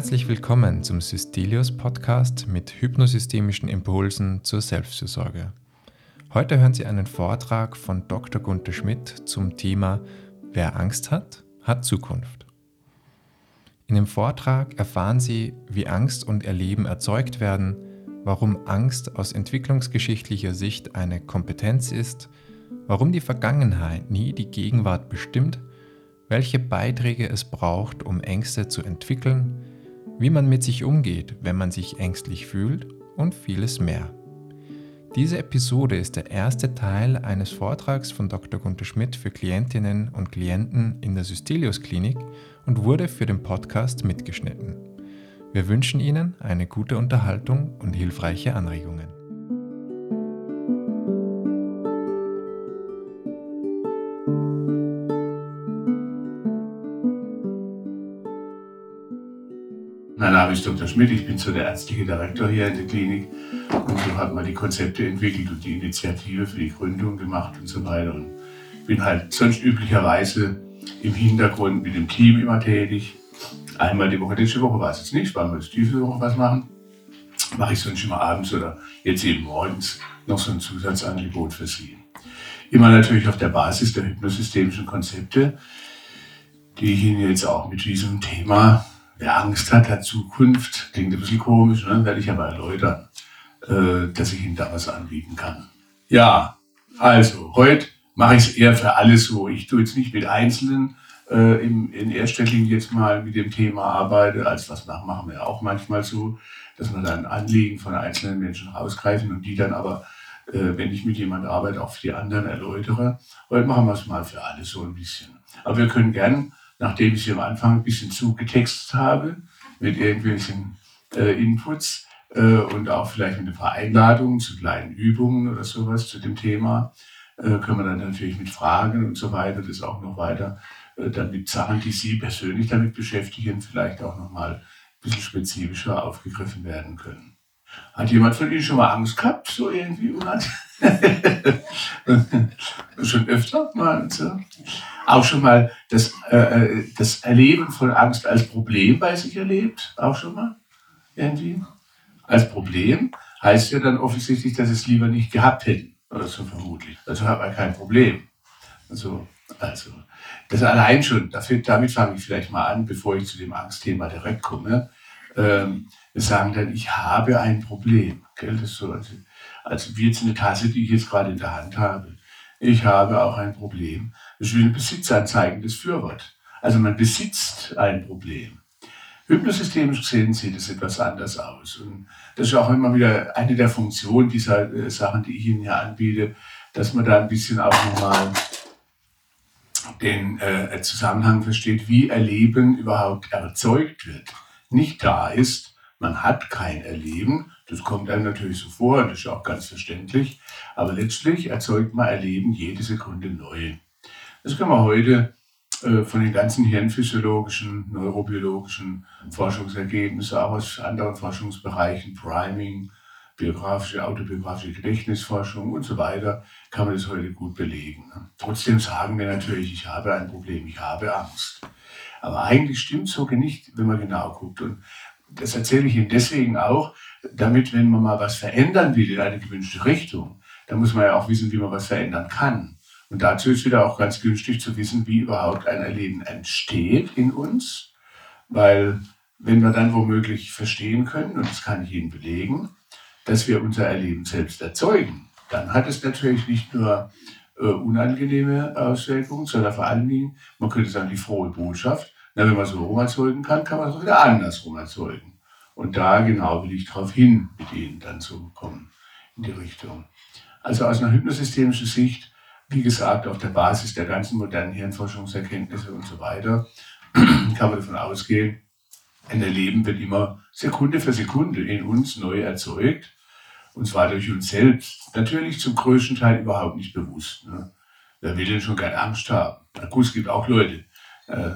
Herzlich willkommen zum Systelius Podcast mit hypnosystemischen Impulsen zur Selbstfürsorge. Heute hören Sie einen Vortrag von Dr. Gunther Schmidt zum Thema Wer Angst hat, hat Zukunft. In dem Vortrag erfahren Sie, wie Angst und Erleben erzeugt werden, warum Angst aus entwicklungsgeschichtlicher Sicht eine Kompetenz ist, warum die Vergangenheit nie die Gegenwart bestimmt welche Beiträge es braucht, um Ängste zu entwickeln, wie man mit sich umgeht, wenn man sich ängstlich fühlt und vieles mehr. Diese Episode ist der erste Teil eines Vortrags von Dr. Gunther Schmidt für Klientinnen und Klienten in der Systelius Klinik und wurde für den Podcast mitgeschnitten. Wir wünschen Ihnen eine gute Unterhaltung und hilfreiche Anregungen. Name ist Dr. Schmidt, ich bin so der ärztliche Direktor hier in der Klinik und so hat man die Konzepte entwickelt und die Initiative für die Gründung gemacht und so weiter. Und bin halt sonst üblicherweise im Hintergrund mit dem Team immer tätig. Einmal die Woche, letzte Woche war es jetzt nicht, weil wir jetzt diese Woche was machen. Mache ich sonst immer abends oder jetzt eben morgens noch so ein Zusatzangebot für Sie. Immer natürlich auf der Basis der hypnosystemischen Konzepte, die ich Ihnen jetzt auch mit diesem Thema Wer Angst hat, hat Zukunft. Klingt ein bisschen komisch, ne? werde ich aber erläutern, äh, dass ich Ihnen da was anbieten kann. Ja, also heute mache ich es eher für alles so. Ich tue jetzt nicht mit Einzelnen äh, im, in erster Linie jetzt mal mit dem Thema arbeite, als was machen wir auch manchmal so, dass wir dann Anliegen von einzelnen Menschen rausgreifen und die dann aber, äh, wenn ich mit jemandem arbeite, auch für die anderen erläutere. Heute machen wir es mal für alle so ein bisschen. Aber wir können gern nachdem ich sie am Anfang ein bisschen zugetextet habe mit irgendwelchen äh, Inputs äh, und auch vielleicht mit ein paar zu kleinen Übungen oder sowas zu dem Thema, äh, können wir dann natürlich mit Fragen und so weiter das auch noch weiter äh, dann mit Sachen, die Sie persönlich damit beschäftigen, vielleicht auch nochmal ein bisschen spezifischer aufgegriffen werden können. Hat jemand von Ihnen schon mal Angst gehabt, so irgendwie? schon öfter mal so auch schon mal das, äh, äh, das Erleben von Angst als Problem bei sich erlebt? Auch schon mal? Irgendwie? Als Problem heißt ja dann offensichtlich, dass es lieber nicht gehabt hätten. Oder so vermutlich. Also hat man kein Problem. Also, also das allein schon, dafür, damit fange ich vielleicht mal an, bevor ich zu dem Angstthema direkt komme. Ähm, wir sagen dann, ich habe ein Problem. Gell? Das ist so, also, also wie jetzt eine Tasse, die ich jetzt gerade in der Hand habe. Ich habe auch ein Problem. Das ist wie ein besitzanzeigendes Fürwort. Also man besitzt ein Problem. Hypnosystemisch gesehen sieht es etwas anders aus. Und das ist auch immer wieder eine der Funktionen dieser äh, Sachen, die ich Ihnen hier anbiete, dass man da ein bisschen auch nochmal den äh, Zusammenhang versteht, wie Erleben überhaupt erzeugt wird. Nicht da ist, man hat kein Erleben, das kommt einem natürlich so vor, das ist auch ganz verständlich, aber letztlich erzeugt man Erleben jede Sekunde neu. Das kann man heute äh, von den ganzen hirnphysiologischen, neurobiologischen Forschungsergebnissen, auch aus anderen Forschungsbereichen, Priming, biografische, autobiografische Gedächtnisforschung und so weiter, kann man das heute gut belegen. Ne? Trotzdem sagen wir natürlich, ich habe ein Problem, ich habe Angst. Aber eigentlich stimmt es so nicht, wenn man genau guckt. Und das erzähle ich Ihnen deswegen auch, damit, wenn man mal was verändern will in eine gewünschte Richtung, dann muss man ja auch wissen, wie man was verändern kann. Und dazu ist wieder auch ganz günstig zu wissen, wie überhaupt ein Erleben entsteht in uns, weil wenn wir dann womöglich verstehen können, und das kann ich Ihnen belegen, dass wir unser Erleben selbst erzeugen, dann hat es natürlich nicht nur äh, unangenehme Auswirkungen, sondern vor allen Dingen, man könnte sagen, die frohe Botschaft, na, wenn man so rum erzeugen kann, kann man es auch wieder andersrum erzeugen. Und da genau will ich darauf hin, mit Ihnen dann zu kommen in die Richtung. Also aus einer hypnosystemischen Sicht wie gesagt, auf der Basis der ganzen modernen Hirnforschungserkenntnisse und so weiter, kann man davon ausgehen, ein Erleben wird immer Sekunde für Sekunde in uns neu erzeugt. Und zwar durch uns selbst. Natürlich zum größten Teil überhaupt nicht bewusst. Ne? Wer will denn schon keine Angst haben? Na gut, es gibt auch Leute, äh,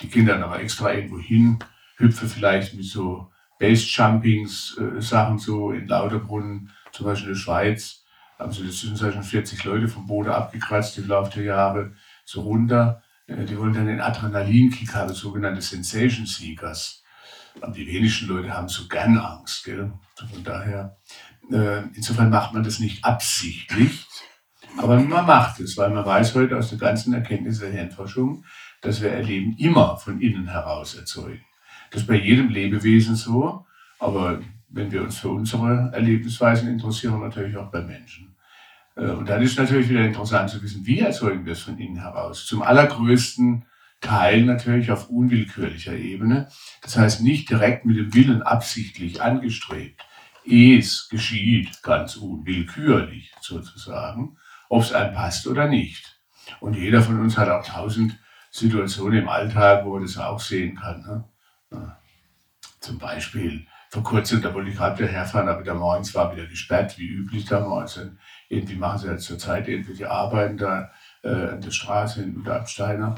die gehen dann aber extra irgendwo hin, hüpfen vielleicht mit so Base-Jumpings, äh, Sachen so in Lauterbrunnen, zum Beispiel in der Schweiz, haben sie inzwischen 40 Leute vom Boden abgekratzt im Laufe der Jahre, so runter. Äh, die wollen dann den Adrenalinkick haben, sogenannte Sensation Seekers. Aber die wenigsten Leute haben so gern Angst. Gell? Von daher, äh, insofern macht man das nicht absichtlich, aber man macht es, weil man weiß heute aus der ganzen Erkenntnis der Hirnforschung, dass wir Erleben immer von innen heraus erzeugen. Das ist bei jedem Lebewesen so, aber wenn wir uns für unsere Erlebensweisen interessieren, natürlich auch bei Menschen. Äh, und dann ist natürlich wieder interessant zu wissen, wie erzeugen wir es von innen heraus. Zum allergrößten Teil natürlich auf unwillkürlicher Ebene. Das heißt nicht direkt mit dem Willen absichtlich angestrebt. Es geschieht ganz unwillkürlich sozusagen, ob es einem passt oder nicht. Und jeder von uns hat auch tausend Situationen im Alltag, wo man das auch sehen kann. Ne? Ja. Zum Beispiel vor kurzem, da wollte ich gerade wieder herfahren, aber der morgens war wieder gesperrt, wie üblich damals. Und irgendwie machen sie ja zurzeit irgendwelche Arbeiten da äh, an der Straße in Unterabsteiner.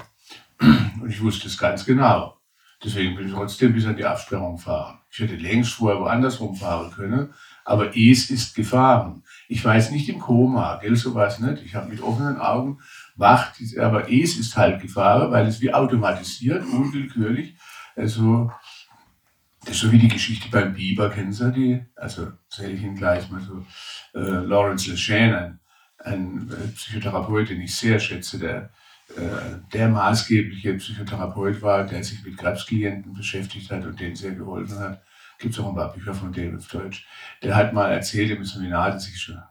Und ich wusste es ganz genau. Deswegen bin ich trotzdem bis an die Absperrung gefahren. Ich hätte längst vorher woanders rumfahren können, aber es ist gefahren. Ich war jetzt nicht im Koma, gell, sowas nicht. Ich habe mit offenen Augen wacht, aber es ist halt gefahren, weil es wie automatisiert, unwillkürlich, also das ist so wie die Geschichte beim Biber, kennen Sie die? Also erzähle ich Ihnen gleich mal so. Äh, Lawrence LeShane, ein, ein äh, Psychotherapeut, den ich sehr schätze, der äh, der maßgebliche Psychotherapeut war, der sich mit Krebsklienten beschäftigt hat und denen sehr geholfen hat. Gibt es auch ein paar Bücher von dem auf Deutsch. Der hat mal erzählt im Seminar, dass ich schon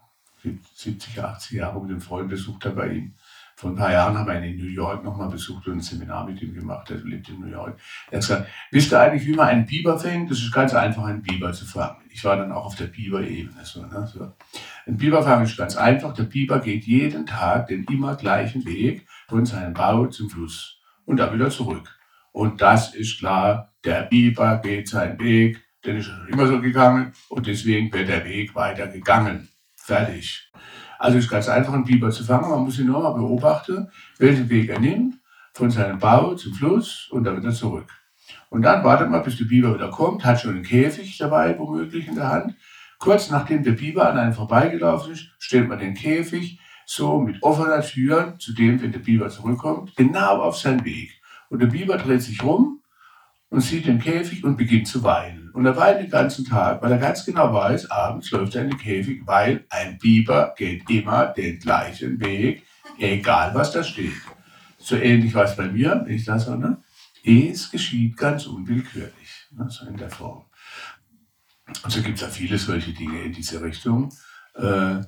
70, 80 Jahre mit einem Freund besucht habe bei ihm. Vor ein paar Jahren haben wir ihn in New York nochmal besucht und ein Seminar mit ihm gemacht. Er lebt in New York. Er hat gesagt, wisst ihr eigentlich, wie man einen Biber fängt? Das ist ganz einfach, einen Biber zu fangen. Ich war dann auch auf der Biber-Ebene. So, ne? so. Ein Biber fangen ist ganz einfach. Der Biber geht jeden Tag den immer gleichen Weg von seinem Bau zum Fluss und dann wieder zurück. Und das ist klar, der Biber geht seinen Weg, den ist immer so gegangen und deswegen wird der Weg weiter gegangen. Fertig. Also ist ganz einfach, einen Biber zu fangen. Man muss ihn nur mal beobachten, welchen Weg er nimmt, von seinem Bau zum Fluss und dann wieder zurück. Und dann wartet man, bis der Biber wieder kommt, hat schon einen Käfig dabei, womöglich in der Hand. Kurz nachdem der Biber an einem vorbeigelaufen ist, stellt man den Käfig so mit offener Tür zu dem, wenn der Biber zurückkommt, genau auf seinen Weg. Und der Biber dreht sich rum und sieht den Käfig und beginnt zu weinen. Und er weint den ganzen Tag, weil er ganz genau weiß, abends läuft er in den Käfig, weil ein Biber geht immer den gleichen Weg, egal was da steht. So ähnlich war es bei mir, wenn ich das so, ne? Es geschieht ganz unwillkürlich, ne? so in der Form. Und so gibt es ja viele solche Dinge in diese Richtung, äh,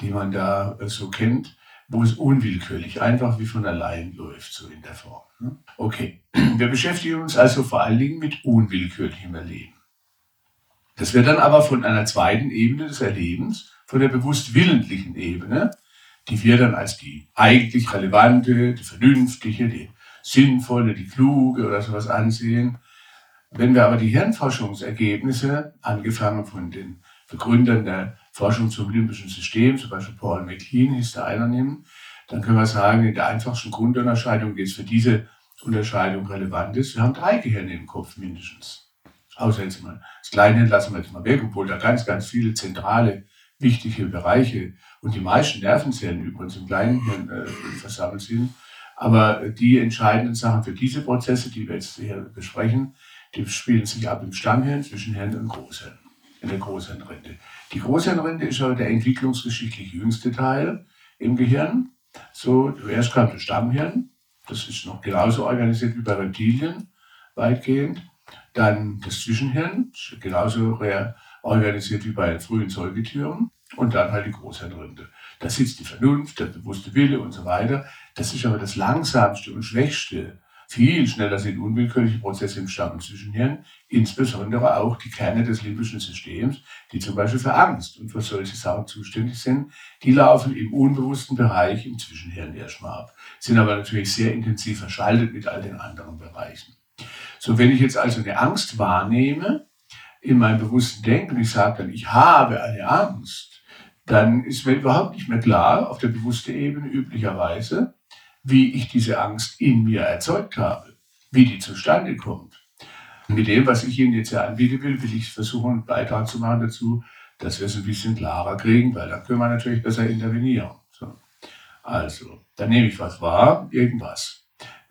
die man da äh, so kennt, wo es unwillkürlich, einfach wie von allein läuft, so in der Form. Ne? Okay, wir beschäftigen uns also vor allen Dingen mit unwillkürlichem Erleben. Das wird dann aber von einer zweiten Ebene des Erlebens, von der bewusst willentlichen Ebene, die wir dann als die eigentlich relevante, die vernünftige, die sinnvolle, die kluge oder sowas ansehen. Wenn wir aber die Hirnforschungsergebnisse, angefangen von den Begründern der Forschung zum limbischen System, zum Beispiel Paul MacLean hieß der einer nehmen, dann können wir sagen, in der einfachsten Grundunterscheidung, die es für diese Unterscheidung relevant ist, wir haben drei Gehirne im Kopf mindestens. Außer jetzt mal das Kleinhirn lassen wir jetzt mal weg, obwohl da ganz, ganz viele zentrale, wichtige Bereiche und die meisten Nervenzellen übrigens im Kleinhirn äh, versammelt sind. Aber die entscheidenden Sachen für diese Prozesse, die wir jetzt hier besprechen, die spielen sich ab im Stammhirn zwischen Hirn und Großhirn, in der Großhirnrinde. Die Großhirnrinde ist aber der entwicklungsgeschichtlich jüngste Teil im Gehirn. So, zuerst kam das Stammhirn, das ist noch genauso organisiert wie bei Reptilien, weitgehend. Dann das Zwischenhirn, genauso organisiert wie bei frühen Säugetieren. Und dann halt die Großhirnrinde. Da sitzt die Vernunft, der bewusste Wille und so weiter. Das ist aber das langsamste und schwächste. Viel schneller sind unwillkürliche Prozesse im und Zwischenhirn, insbesondere auch die Kerne des limbischen Systems, die zum Beispiel für Angst und für solche Sachen zuständig sind. Die laufen im unbewussten Bereich im Zwischenhirn erstmal ab, sind aber natürlich sehr intensiv verschaltet mit all den anderen Bereichen. So, wenn ich jetzt also eine Angst wahrnehme in meinem bewussten Denken, ich sage dann, ich habe eine Angst, dann ist mir überhaupt nicht mehr klar, auf der bewussten Ebene üblicherweise, wie ich diese Angst in mir erzeugt habe, wie die zustande kommt. mit dem, was ich Ihnen jetzt hier anbieten will, will ich versuchen, einen Beitrag zu machen dazu, dass wir es ein bisschen klarer kriegen, weil dann können wir natürlich besser intervenieren. So. Also, dann nehme ich was wahr, irgendwas.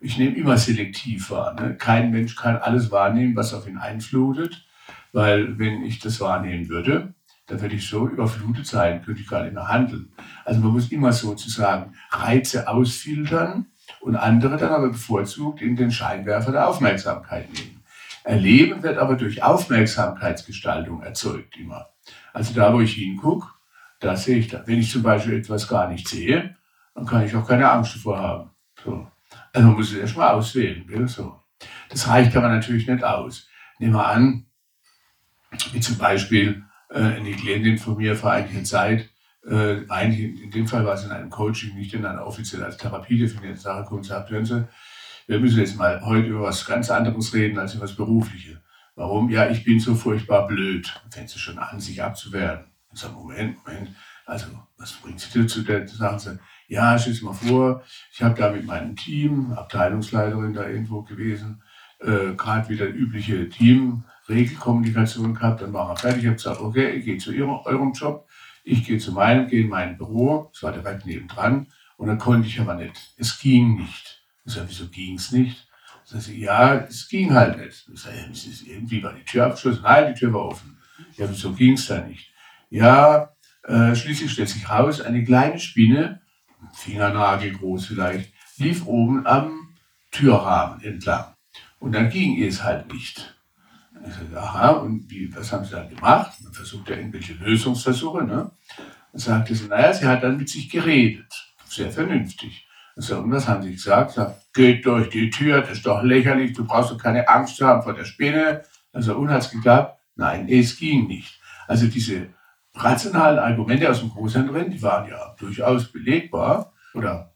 Ich nehme immer selektiv wahr. Ne? Kein Mensch kann alles wahrnehmen, was auf ihn einflutet, weil wenn ich das wahrnehmen würde, dann würde ich so überflutet sein, könnte ich gar nicht mehr handeln. Also man muss immer sozusagen Reize ausfiltern und andere dann aber bevorzugt in den Scheinwerfer der Aufmerksamkeit nehmen. Erleben wird aber durch Aufmerksamkeitsgestaltung erzeugt immer. Also da, wo ich hingucke, da sehe ich da. Wenn ich zum Beispiel etwas gar nicht sehe, dann kann ich auch keine Angst davor haben. So. Also man muss es erstmal auswählen. So. Das reicht aber natürlich nicht aus. Nehmen wir an, wie zum Beispiel äh, eine Klientin von mir vor einiger Zeit, äh, eigentlich in dem Fall war es in einem Coaching, nicht in einer offiziell als Therapie definierten Sache, und sagt, hören Sie, wir müssen jetzt mal heute über was ganz anderes reden als über das Berufliche. Warum? Ja, ich bin so furchtbar blöd. Fängt sie schon an, sich abzuwehren. Ich sage, Moment, Moment, also was bringt Sie dazu? Dann sagen sie, ja, stell dir mal vor, ich habe da mit meinem Team, Abteilungsleiterin da irgendwo gewesen, äh, gerade wieder übliche Team-Regelkommunikation gehabt, dann waren wir fertig. Ich habe gesagt, okay, ich gehe zu ihrem, eurem Job, ich gehe zu meinem, gehe in mein Büro, es war direkt nebendran, und dann konnte ich aber nicht. Es ging nicht. Ich sage, wieso ging es nicht? Sag ich, ja, es ging halt nicht. Ich sage, irgendwie war die Tür abgeschlossen. Nein, die Tür war offen. Ja, wieso ging es da nicht? Ja, äh, schließlich stellt sich raus, eine kleine Spinne Fingernagel groß vielleicht, lief oben am Türrahmen entlang. Und dann ging es halt nicht. Ich sagte, aha, und wie, was haben Sie dann gemacht? Man versucht ja irgendwelche Lösungsversuche. Ne? Dann sagte sie, naja, sie hat dann mit sich geredet. Sehr vernünftig. Ich sagte, und was haben Sie gesagt? Sagt, geht durch die Tür, das ist doch lächerlich, du brauchst doch keine Angst zu haben vor der Spinne. Also, und hat es geklappt? Nein, es ging nicht. Also diese rationalen Argumente aus dem Großhändlerin, die waren ja durchaus belegbar oder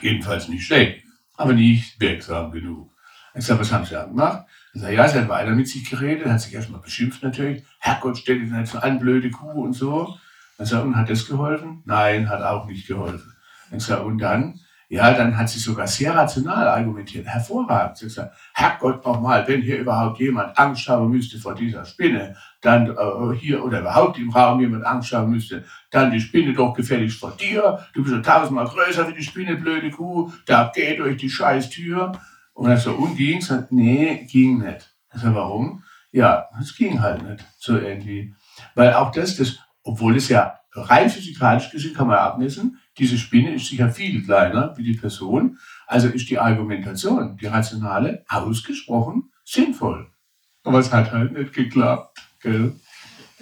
jedenfalls nicht schlecht, aber nicht wirksam genug. Ich sage, was haben Sie da gemacht? Ich sage, ja, sie hat weiter mit sich geredet, hat sich erstmal beschimpft natürlich. Herrgott, stell dich nicht so an, blöde Kuh und so. Ich sage, und hat das geholfen? Nein, hat auch nicht geholfen. Ich sage, und dann? Ja, dann hat sie sogar sehr rational argumentiert. Hervorragend. Sie sagt, Herrgott nochmal, wenn hier überhaupt jemand Angst haben müsste vor dieser Spinne, dann äh, hier oder überhaupt im Raum jemand Angst haben müsste, dann die Spinne doch gefälligst vor dir. Du bist ja tausendmal größer wie die Spinne, blöde Kuh. Da geht durch die scheiß Tür. Und dann so, und ging es? Nee, ging nicht. Ich sag, warum? Ja, es ging halt nicht. So irgendwie. Weil auch das, das, obwohl es ja rein physikalisch gesehen kann man abmessen, diese Spinne ist sicher viel kleiner wie die Person. Also ist die Argumentation, die rationale, ausgesprochen sinnvoll. Aber es hat halt nicht geklappt. Gell?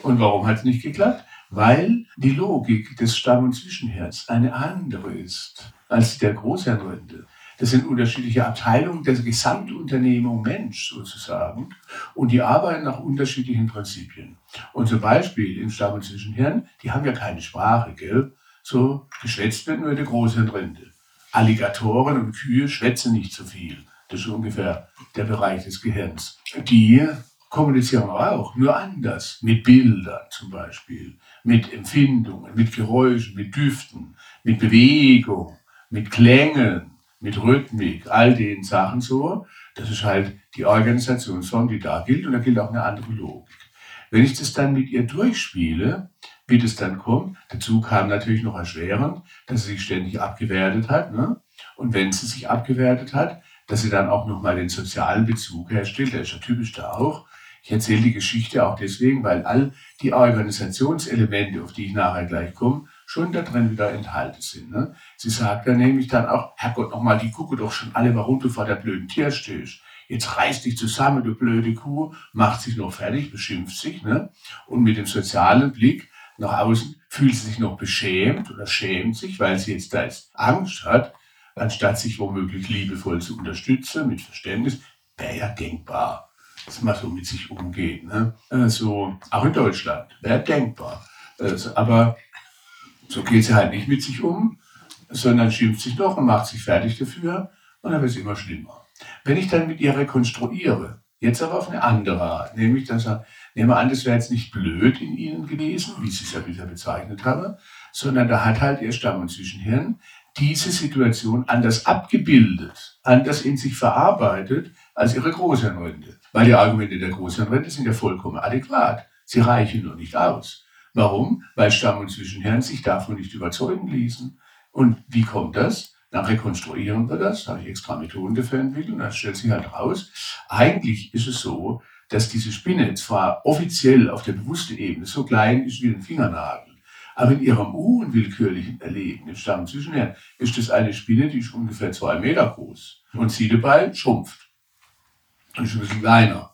Und warum hat es nicht geklappt? Weil die Logik des Stamm- und Zwischenherz eine andere ist als der Großhirnrinde. Das sind unterschiedliche Abteilungen der Gesamtunternehmung Mensch sozusagen. Und die arbeiten nach unterschiedlichen Prinzipien. Und zum Beispiel im Stamm- und Zwischenhirn, die haben ja keine Sprache, gell? So geschwätzt wird nur der Großhirnrinde. Alligatoren und Kühe schwätzen nicht so viel. Das ist ungefähr der Bereich des Gehirns. Die kommunizieren auch, nur anders. Mit Bildern zum Beispiel, mit Empfindungen, mit Geräuschen, mit Düften, mit Bewegung, mit Klängen, mit Rhythmik, all den Sachen so. Das ist halt die Organisationsform, die da gilt und da gilt auch eine andere Logik. Wenn ich das dann mit ihr durchspiele, wie das dann kommt, dazu kam natürlich noch erschwerend, dass sie sich ständig abgewertet hat. Ne? Und wenn sie sich abgewertet hat, dass sie dann auch nochmal den sozialen Bezug herstellt, der ist ja typisch da auch. Ich erzähle die Geschichte auch deswegen, weil all die Organisationselemente, auf die ich nachher gleich komme, schon da drin wieder enthalten sind. Ne? Sie sagt dann nämlich dann auch, Herrgott, nochmal, die gucke doch schon alle, warum du vor der blöden Tier stehst. Jetzt reiß dich zusammen, du blöde Kuh, macht sich noch fertig, beschimpft sich. Ne? Und mit dem sozialen Blick nach außen fühlt sie sich noch beschämt oder schämt sich, weil sie jetzt da jetzt Angst hat, anstatt sich womöglich liebevoll zu unterstützen, mit Verständnis, wäre ja denkbar, dass man so mit sich umgeht. Ne? Also, auch in Deutschland wäre denkbar. Also, aber so geht sie halt nicht mit sich um, sondern schimpft sich noch und macht sich fertig dafür und dann wird es immer schlimmer. Wenn ich dann mit ihr rekonstruiere, jetzt aber auf eine andere Art, nämlich dass er, nehmen wir an, das wäre jetzt nicht blöd in ihnen gewesen, wie sie es ja bisher bezeichnet habe, sondern da hat halt ihr Stamm- und Zwischenhirn diese Situation anders abgebildet, anders in sich verarbeitet als ihre Großhirnrinde. Weil die Argumente der Großhirnrinde sind ja vollkommen adäquat. Sie reichen nur nicht aus. Warum? Weil Stamm- und Zwischenhirn sich davon nicht überzeugen ließen. Und wie kommt das? Dann rekonstruieren wir das, da habe ich extra Methoden dafür entwickelt und dann stellt sich halt raus, eigentlich ist es so, dass diese Spinne zwar offiziell auf der bewussten Ebene so klein ist wie ein Fingernagel, aber in ihrem unwillkürlichen Erleben, im Stamm zwischenher, ist das eine Spinne, die ist ungefähr zwei Meter groß und sie dabei schrumpft und ist ein bisschen kleiner.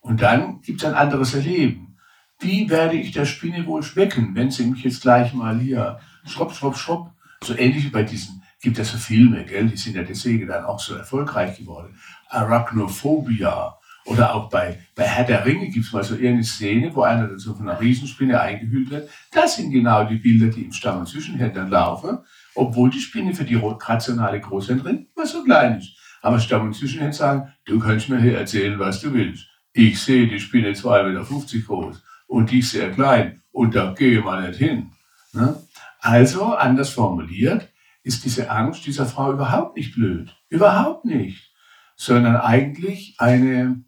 Und dann gibt es ein anderes Erleben. Wie werde ich der Spinne wohl schmecken, wenn sie mich jetzt gleich mal hier schropp, schropp, schropp, so ähnlich wie bei diesen, gibt es so Filme, gell, die sind ja deswegen dann auch so erfolgreich geworden. Arachnophobia. Oder auch bei, bei Herr der Ringe gibt es mal so eine Szene, wo einer so von einer Riesenspinne eingehüllt wird. Das sind genau die Bilder, die im Stamm- und Zwischenhändlern laufen, obwohl die Spinne für die rationale Großhändlerin immer so klein ist. Aber Stamm- und Zwischenhändler sagen, du kannst mir hier erzählen, was du willst. Ich sehe die Spinne 2,50 Meter groß und die sehr klein und da gehe mal nicht hin. Ne? Also, anders formuliert, ist diese Angst dieser Frau überhaupt nicht blöd. Überhaupt nicht. Sondern eigentlich eine,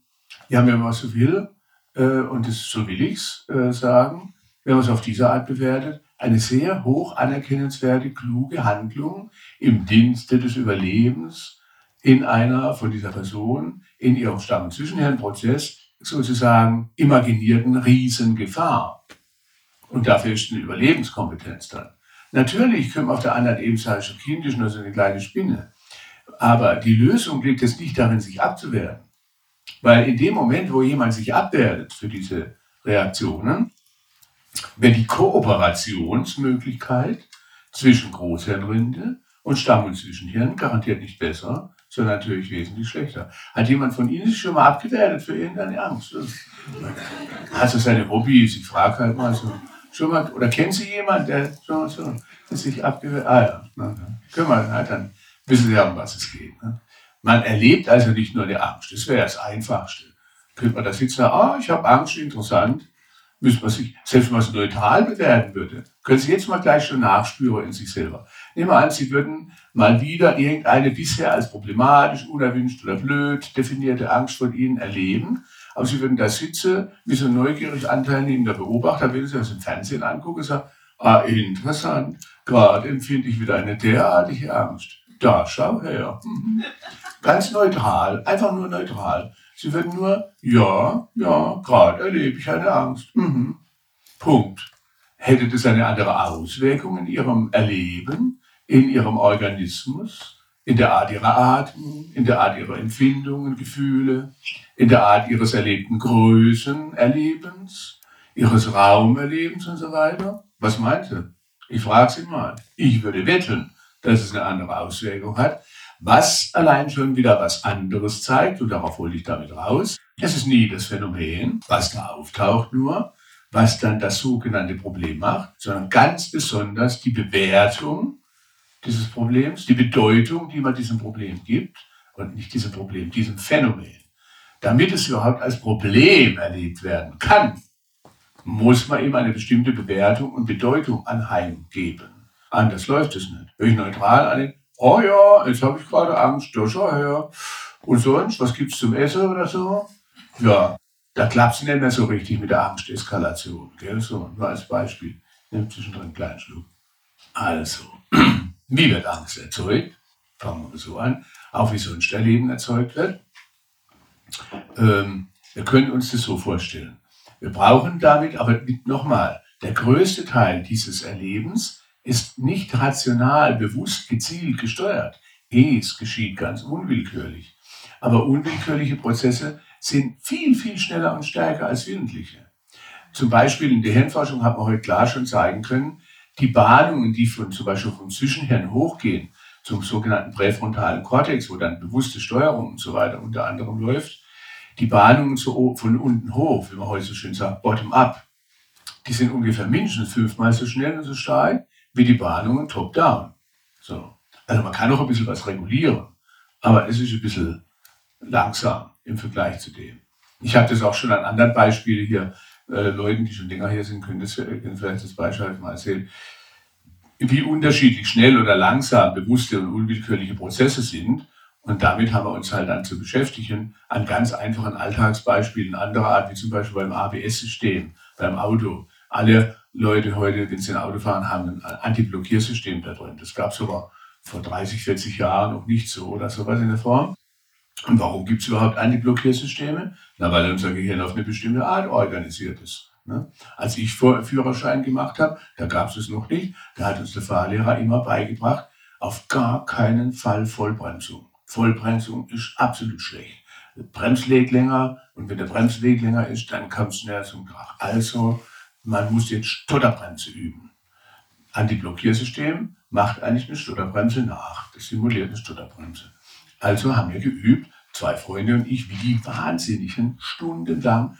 ja, wenn man so will, äh, und das, so will ich es äh, sagen, wenn man es auf diese Art bewertet, eine sehr hoch anerkennenswerte, kluge Handlung im Dienste des Überlebens in einer von dieser Person in ihrem und Zwischenherrenprozess sozusagen imaginierten Riesengefahr. Und dafür ist eine Überlebenskompetenz dann. Natürlich können wir auf der anderen Ebene sagen, schon kindisch, nur so eine kleine Spinne. Aber die Lösung liegt jetzt nicht darin, sich abzuwehren. Weil in dem Moment, wo jemand sich abwertet für diese Reaktionen, wäre die Kooperationsmöglichkeit zwischen Großhirnrinde und Stamm- und Zwischenhirn garantiert nicht besser, sondern natürlich wesentlich schlechter. Hat jemand von Ihnen sich schon mal abgewertet für irgendeine Angst? Also seine Hobbys, ich frage halt mal so, schon mal, oder kennen Sie jemanden, der schon so, sich abgewertet Ah ja, na, können wir, na, dann wissen Sie ja, um was es geht. Ne? Man erlebt also nicht nur die Angst, das wäre das Einfachste. Könnte man da sitzen, ah, ich habe Angst, interessant, müsste man sich, selbst wenn man es neutral bewerten würde, können Sie jetzt mal gleich schon nachspüren in sich selber. Nehmen wir an, Sie würden mal wieder irgendeine bisher als problematisch, unerwünscht oder blöd definierte Angst von Ihnen erleben. Aber Sie würden da sitzen, wie so neugierig anteilnehmender Beobachter, wenn Sie das im Fernsehen angucken sagen, ah, interessant, gerade empfinde ich wieder eine derartige Angst. Da, schau her. Ganz neutral, einfach nur neutral. Sie würden nur, ja, ja, gerade erlebe ich eine Angst. Mhm. Punkt. Hätte das eine andere Auswirkung in Ihrem Erleben, in Ihrem Organismus, in der Art Ihrer Atmung, in der Art Ihrer Empfindungen, Gefühle, in der Art Ihres erlebten Größenerlebens, Ihres Raumerlebens und so weiter? Was meint Sie? Ich frage Sie mal. Ich würde wetten, dass es eine andere Auswirkung hat, was allein schon wieder was anderes zeigt, und darauf hole ich damit raus. Es ist nie das Phänomen, was da auftaucht nur, was dann das sogenannte Problem macht, sondern ganz besonders die Bewertung dieses Problems, die Bedeutung, die man diesem Problem gibt, und nicht diesem Problem, diesem Phänomen. Damit es überhaupt als Problem erlebt werden kann, muss man ihm eine bestimmte Bewertung und Bedeutung anheimgeben. Anders läuft es nicht. Wenn ich neutral an oh ja, jetzt habe ich gerade Angst, da schau her. Und sonst, was gibt es zum Essen oder so? Ja, da klappt es nicht mehr so richtig mit der Angsteskalation. Gell? So, nur als Beispiel. Nimm zwischendrin einen kleinen Schluck. Also, wie wird Angst erzeugt? Fangen wir so an. Auch wie sonst Erleben erzeugt wird. Ähm, wir können uns das so vorstellen. Wir brauchen damit, aber nochmal, der größte Teil dieses Erlebens ist nicht rational, bewusst, gezielt gesteuert. Es geschieht ganz unwillkürlich. Aber unwillkürliche Prozesse sind viel, viel schneller und stärker als willentliche. Zum Beispiel in der Hirnforschung hat man heute klar schon zeigen können, die Bahnungen, die von, zum Beispiel vom Zwischenhirn hochgehen, zum sogenannten präfrontalen Kortex, wo dann bewusste Steuerung und so weiter unter anderem läuft, die Bahnungen so von unten hoch, wie man heute so schön sagt, bottom-up, die sind ungefähr mindestens fünfmal so schnell und so stark wie die Bahnungen top-down. So. Also man kann auch ein bisschen was regulieren, aber es ist ein bisschen langsam im Vergleich zu dem. Ich habe das auch schon an anderen Beispielen hier, äh, Leuten, die schon länger hier sind, können das können vielleicht das Beispiel mal erzählen, wie unterschiedlich schnell oder langsam bewusste und unwillkürliche Prozesse sind. Und damit haben wir uns halt dann zu beschäftigen an ganz einfachen Alltagsbeispielen anderer Art, wie zum Beispiel beim ABS-System, beim Auto. Alle Leute heute, wenn sie ein Auto fahren, haben ein Anti-Blockiersystem da drin. Das gab es aber vor 30, 40 Jahren noch nicht so oder sowas in der Form. Und warum gibt es überhaupt Antiblockiersysteme? Na, weil unser Gehirn auf eine bestimmte Art organisiert ist. Ne? Als ich Führerschein gemacht habe, da gab es es noch nicht, da hat uns der Fahrlehrer immer beigebracht, auf gar keinen Fall Vollbremsung. Vollbremsung ist absolut schlecht. Bremsleg länger und wenn der Bremsweg länger ist, dann kommt es schneller zum Krach. Also, man muss jetzt Stotterbremse üben. Antiblockiersystem macht eigentlich eine Stotterbremse nach. Das simuliert eine Stotterbremse. Also haben wir geübt, zwei Freunde und ich, wie die Wahnsinnigen, stundenlang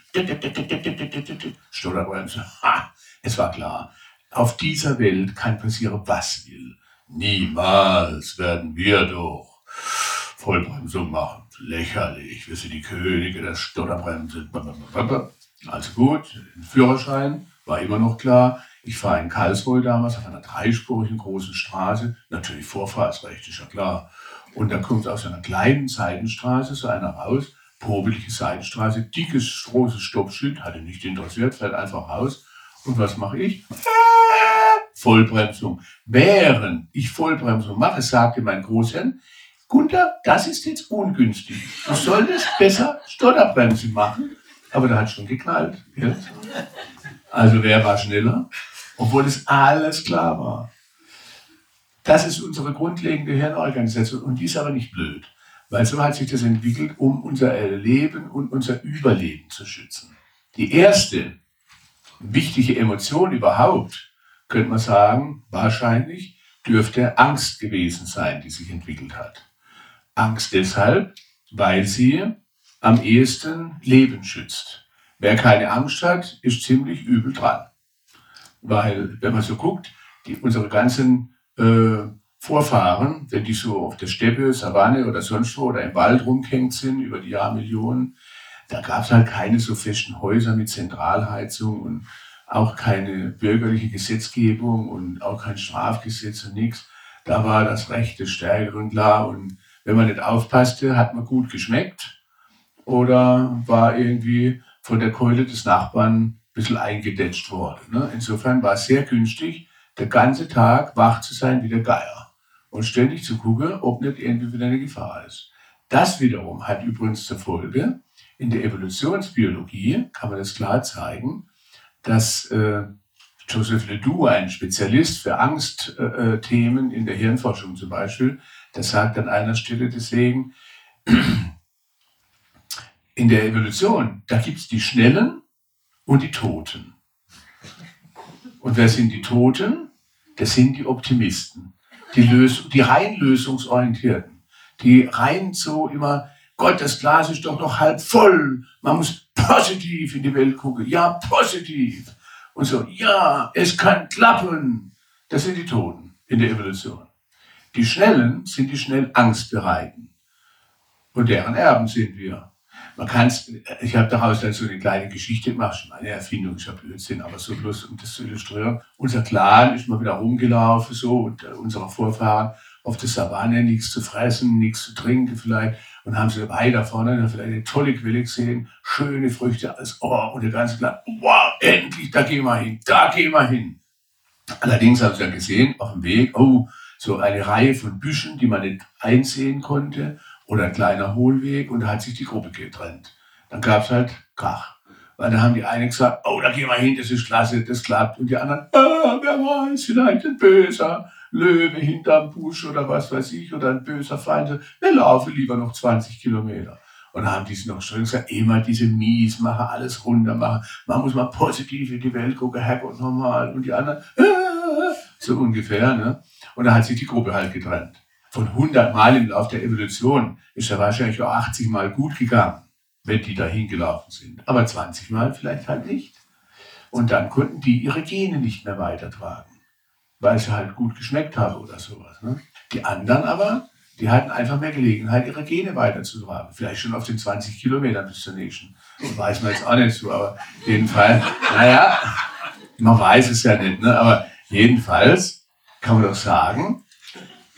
Stotterbremse. Ha, es war klar, auf dieser Welt kann passieren, was will. Niemals werden wir doch Vollbremsung machen. Lächerlich, wir sind die Könige der Stotterbremse. Also gut, Führerschein war immer noch klar. Ich fahre in Karlsruhe damals auf einer dreispurigen großen Straße. Natürlich Vorfahrtsrecht, ist ja klar. Und da kommt aus einer kleinen Seitenstraße so einer raus, probelige Seitenstraße, dickes, großes Stoppschild, hatte nicht interessiert, fährt einfach raus. Und was mache ich? Vollbremsung. Während ich Vollbremsung mache, sagte mein Großherrn, Gunther, das ist jetzt ungünstig. Du solltest besser Stotterbremse machen. Aber da hat schon geknallt. Ja? Also wer war schneller? Obwohl es alles klar war. Das ist unsere grundlegende Hirnorganisation und die ist aber nicht blöd, weil so hat sich das entwickelt, um unser Leben und unser Überleben zu schützen. Die erste wichtige Emotion überhaupt, könnte man sagen, wahrscheinlich dürfte Angst gewesen sein, die sich entwickelt hat. Angst deshalb, weil sie am ehesten Leben schützt. Wer keine Angst hat, ist ziemlich übel dran. Weil, wenn man so guckt, die, unsere ganzen äh, Vorfahren, wenn die so auf der Steppe, Savanne oder sonst wo oder im Wald rumgehängt sind über die Jahrmillionen, da gab es halt keine so festen Häuser mit Zentralheizung und auch keine bürgerliche Gesetzgebung und auch kein Strafgesetz und nichts. Da war das Recht des Stärkeren klar und wenn man nicht aufpasste, hat man gut geschmeckt oder war irgendwie von der Keule des Nachbarn ein bisschen eingedetscht worden. Ne? Insofern war es sehr günstig, der ganze Tag wach zu sein wie der Geier und ständig zu gucken, ob nicht irgendwie wieder eine Gefahr ist. Das wiederum hat übrigens zur Folge, in der Evolutionsbiologie kann man das klar zeigen, dass äh, Joseph Ledoux, ein Spezialist für Angstthemen äh, in der Hirnforschung zum Beispiel, der sagt an einer Stelle deswegen, in der Evolution, da gibt es die Schnellen und die Toten. Und wer sind die Toten? Das sind die Optimisten, die, Lös die rein lösungsorientierten, die rein so immer, Gott, das Glas ist doch noch halb voll, man muss positiv in die Welt gucken, ja, positiv. Und so, ja, es kann klappen. Das sind die Toten in der Evolution. Die Schnellen sind die schnell Angstbereiten. Und deren Erben sind wir. Man kann es, ich habe daraus dann so eine kleine Geschichte gemacht, meine Erfindung, ich habe Blödsinn, aber so bloß, um das zu illustrieren. Unser Clan ist mal wieder rumgelaufen, so, und äh, unsere Vorfahren auf der Savanne, nichts zu fressen, nichts zu trinken vielleicht, und haben sie weiter vorne vielleicht eine tolle Quelle gesehen, schöne Früchte, alles, oh, und der ganze Clan, wow, endlich, da gehen wir hin, da gehen wir hin. Allerdings haben sie ja gesehen, auf dem Weg, oh, so eine Reihe von Büschen, die man nicht einsehen konnte, oder ein kleiner Hohlweg und da hat sich die Gruppe getrennt. Dann gab es halt Krach. Weil da haben die einen gesagt, oh, da gehen wir hin, das ist klasse, das klappt. Und die anderen, ah, wer weiß, vielleicht ein böser Löwe hinterm Busch oder was weiß ich, oder ein böser Feind. Wir laufen lieber noch 20 Kilometer. Und haben die noch schön gesagt, immer diese Miesmacher, alles runter machen. Man muss mal positiv in die Welt gucken, Herrgott normal. Und die anderen, ah, so ungefähr. Ne? Und dann hat sich die Gruppe halt getrennt von 100 Mal im Laufe der Evolution ist ja wahrscheinlich auch 80 Mal gut gegangen, wenn die dahin gelaufen sind. Aber 20 Mal vielleicht halt nicht. Und dann konnten die ihre Gene nicht mehr weitertragen, weil sie halt gut geschmeckt haben oder sowas. Ne? Die anderen aber, die hatten einfach mehr Gelegenheit, ihre Gene weiterzutragen. Vielleicht schon auf den 20 Kilometern bis zur nächsten. Das weiß man jetzt auch nicht so, aber jedenfalls, naja, man weiß es ja nicht, ne? aber jedenfalls kann man doch sagen,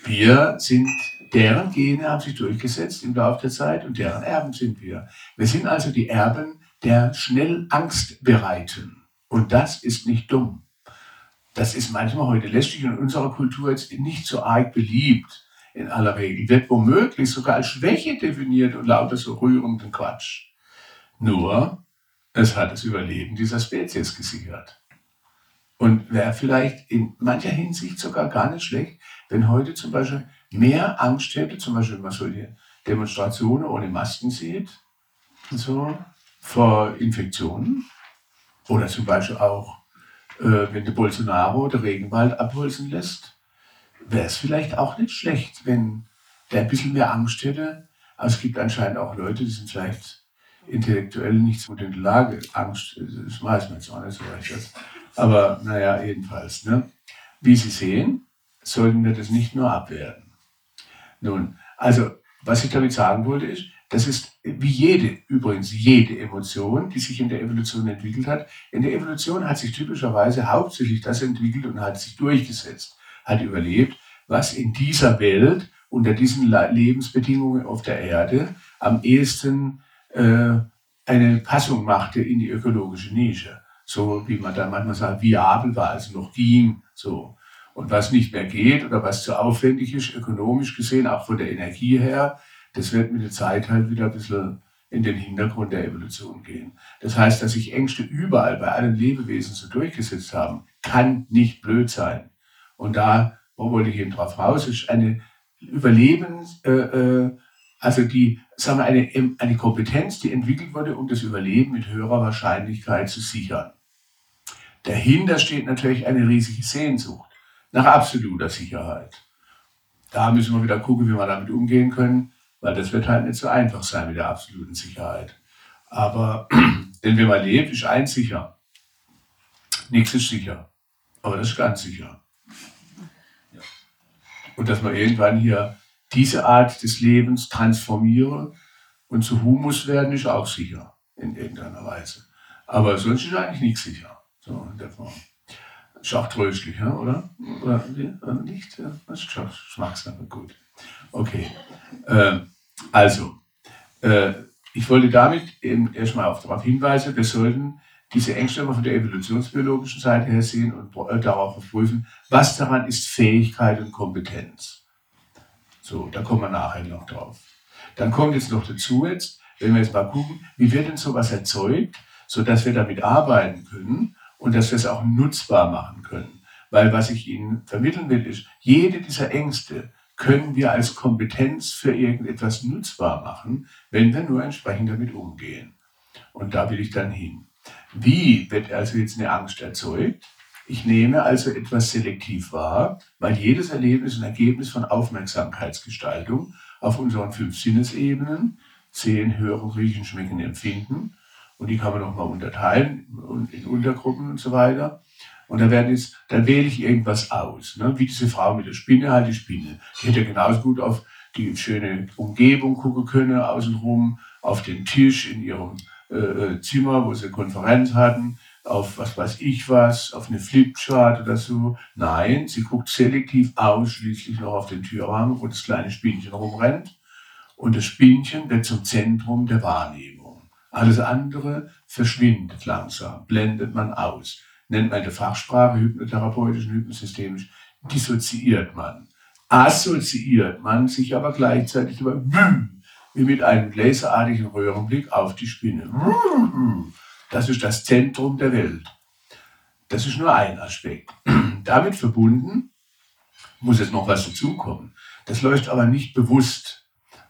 wir sind, deren Gene haben sich durchgesetzt im Laufe der Zeit und deren Erben sind wir. Wir sind also die Erben der schnell Angst bereiten. Und das ist nicht dumm. das ist manchmal heute lästig und in unserer Kultur jetzt nicht so arg beliebt in aller Regel, wird womöglich sogar als Schwäche definiert und lauter so rührenden Quatsch. Nur, es hat das Überleben dieser Spezies gesichert. Und wäre vielleicht in mancher Hinsicht sogar gar nicht schlecht, wenn heute zum Beispiel mehr Angst hätte, zum Beispiel wenn man solche Demonstrationen ohne Masken sieht, so, vor Infektionen. Oder zum Beispiel auch, äh, wenn der Bolsonaro den Regenwald abholzen lässt, wäre es vielleicht auch nicht schlecht, wenn der ein bisschen mehr Angst hätte. Aber es gibt anscheinend auch Leute, die sind vielleicht intellektuell nicht so in der Lage. Angst, das weiß man jetzt auch nicht so recht. Aber naja, jedenfalls. Ne? Wie Sie sehen, sollten wir das nicht nur abwerten. Nun, also, was ich damit sagen wollte, ist, das ist wie jede, übrigens jede Emotion, die sich in der Evolution entwickelt hat. In der Evolution hat sich typischerweise hauptsächlich das entwickelt und hat sich durchgesetzt, hat überlebt, was in dieser Welt unter diesen Lebensbedingungen auf der Erde am ehesten äh, eine Passung machte in die ökologische Nische. So wie man dann manchmal sagt, viabel war, also noch ging, so. Und was nicht mehr geht oder was zu aufwendig ist, ökonomisch gesehen, auch von der Energie her, das wird mit der Zeit halt wieder ein bisschen in den Hintergrund der Evolution gehen. Das heißt, dass sich Ängste überall bei allen Lebewesen so durchgesetzt haben, kann nicht blöd sein. Und da, wo wollte ich eben drauf raus, ist eine Überlebens, äh, äh, also die, sagen wir, eine, eine Kompetenz, die entwickelt wurde, um das Überleben mit höherer Wahrscheinlichkeit zu sichern. Dahinter steht natürlich eine riesige Sehnsucht nach absoluter Sicherheit. Da müssen wir wieder gucken, wie wir damit umgehen können weil das wird halt nicht so einfach sein mit der absoluten Sicherheit. Aber, denn wenn man lebt, ist eins sicher. Nichts ist sicher. Aber das ist ganz sicher. Und dass man irgendwann hier diese Art des Lebens transformiere und zu Humus werden, ist auch sicher. In irgendeiner Weise. Aber sonst ist eigentlich nichts sicher. So in der Form. Ist auch tröstlich, oder? Oder, oder nicht? Das ist Geschmackssache, gut. Okay. Ähm, also, äh, ich wollte damit eben erstmal darauf hinweisen, wir sollten diese Ängste von der evolutionsbiologischen Seite her sehen und äh, darauf prüfen, was daran ist Fähigkeit und Kompetenz. So, da kommen wir nachher noch drauf. Dann kommt jetzt noch dazu jetzt, wenn wir jetzt mal gucken, wie wird denn sowas erzeugt, sodass wir damit arbeiten können und dass wir es auch nutzbar machen können. Weil was ich Ihnen vermitteln will, ist, jede dieser Ängste können wir als Kompetenz für irgendetwas nutzbar machen, wenn wir nur entsprechend damit umgehen. Und da will ich dann hin. Wie wird also jetzt eine Angst erzeugt? Ich nehme also etwas selektiv wahr, weil jedes Erleben ist ein Ergebnis von Aufmerksamkeitsgestaltung auf unseren fünf Sinnesebenen, sehen, hören, riechen, schmecken, empfinden. Und die kann man nochmal unterteilen in Untergruppen und so weiter. Und dann, werden jetzt, dann wähle ich irgendwas aus. Ne? Wie diese Frau mit der Spinne, halt die Spinne. Die hätte genauso gut auf die schöne Umgebung gucken können, außenrum, auf den Tisch in ihrem äh, äh, Zimmer, wo sie eine Konferenz hatten, auf was weiß ich was, auf eine Flipchart oder so. Nein, sie guckt selektiv ausschließlich noch auf den Türrahmen, wo das kleine Spinnchen rumrennt. Und das Spinnchen wird zum Zentrum der Wahrnehmung. Alles andere verschwindet langsam, blendet man aus nennt man der Fachsprache hypnotherapeutisch und hypnosystemisch, dissoziiert man. Assoziiert man sich aber gleichzeitig über wie mit einem laserartigen Röhrenblick auf die Spinne. Das ist das Zentrum der Welt. Das ist nur ein Aspekt. Damit verbunden muss jetzt noch was dazukommen. Das läuft aber nicht bewusst.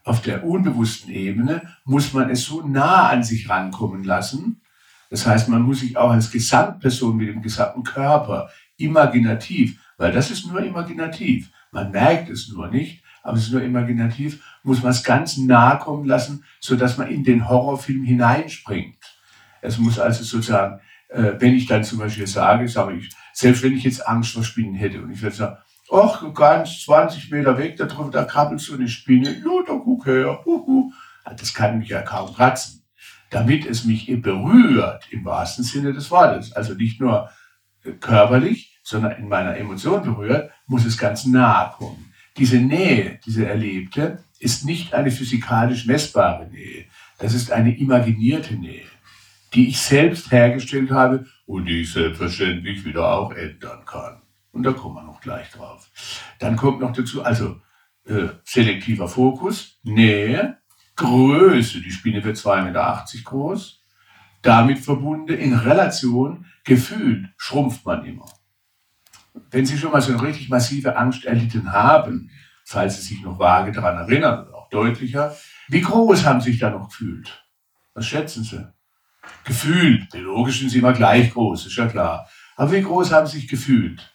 Auf der unbewussten Ebene muss man es so nah an sich rankommen lassen, das heißt, man muss sich auch als Gesamtperson mit dem gesamten Körper imaginativ, weil das ist nur imaginativ, man merkt es nur nicht, aber es ist nur imaginativ, muss man es ganz nahe kommen lassen, sodass man in den Horrorfilm hineinspringt. Es muss also sozusagen, äh, wenn ich dann zum Beispiel sage, sage ich, selbst wenn ich jetzt Angst vor Spinnen hätte und ich würde sagen, ach, ganz 20 Meter weg, da, drüber, da krabbelt so eine Spinne, ja, da guck her, huhu. das kann mich ja kaum kratzen damit es mich berührt, im wahrsten Sinne des Wortes. Also nicht nur äh, körperlich, sondern in meiner Emotion berührt, muss es ganz nahe kommen. Diese Nähe, diese erlebte, ist nicht eine physikalisch messbare Nähe. Das ist eine imaginierte Nähe. die ich selbst hergestellt habe und die ich selbstverständlich wieder auch ändern kann. Und da kommen wir noch gleich drauf. Dann kommt noch dazu, also äh, selektiver Fokus, Nähe, Größe, die Spinne wird 2,80 Meter groß, damit verbunden in Relation, Gefühl, schrumpft man immer. Wenn Sie schon mal so eine richtig massive Angst erlitten haben, falls Sie sich noch vage daran erinnern, auch deutlicher, wie groß haben Sie sich da noch gefühlt? Was schätzen Sie? Gefühlt, biologisch sind Sie immer gleich groß, ist ja klar. Aber wie groß haben Sie sich gefühlt?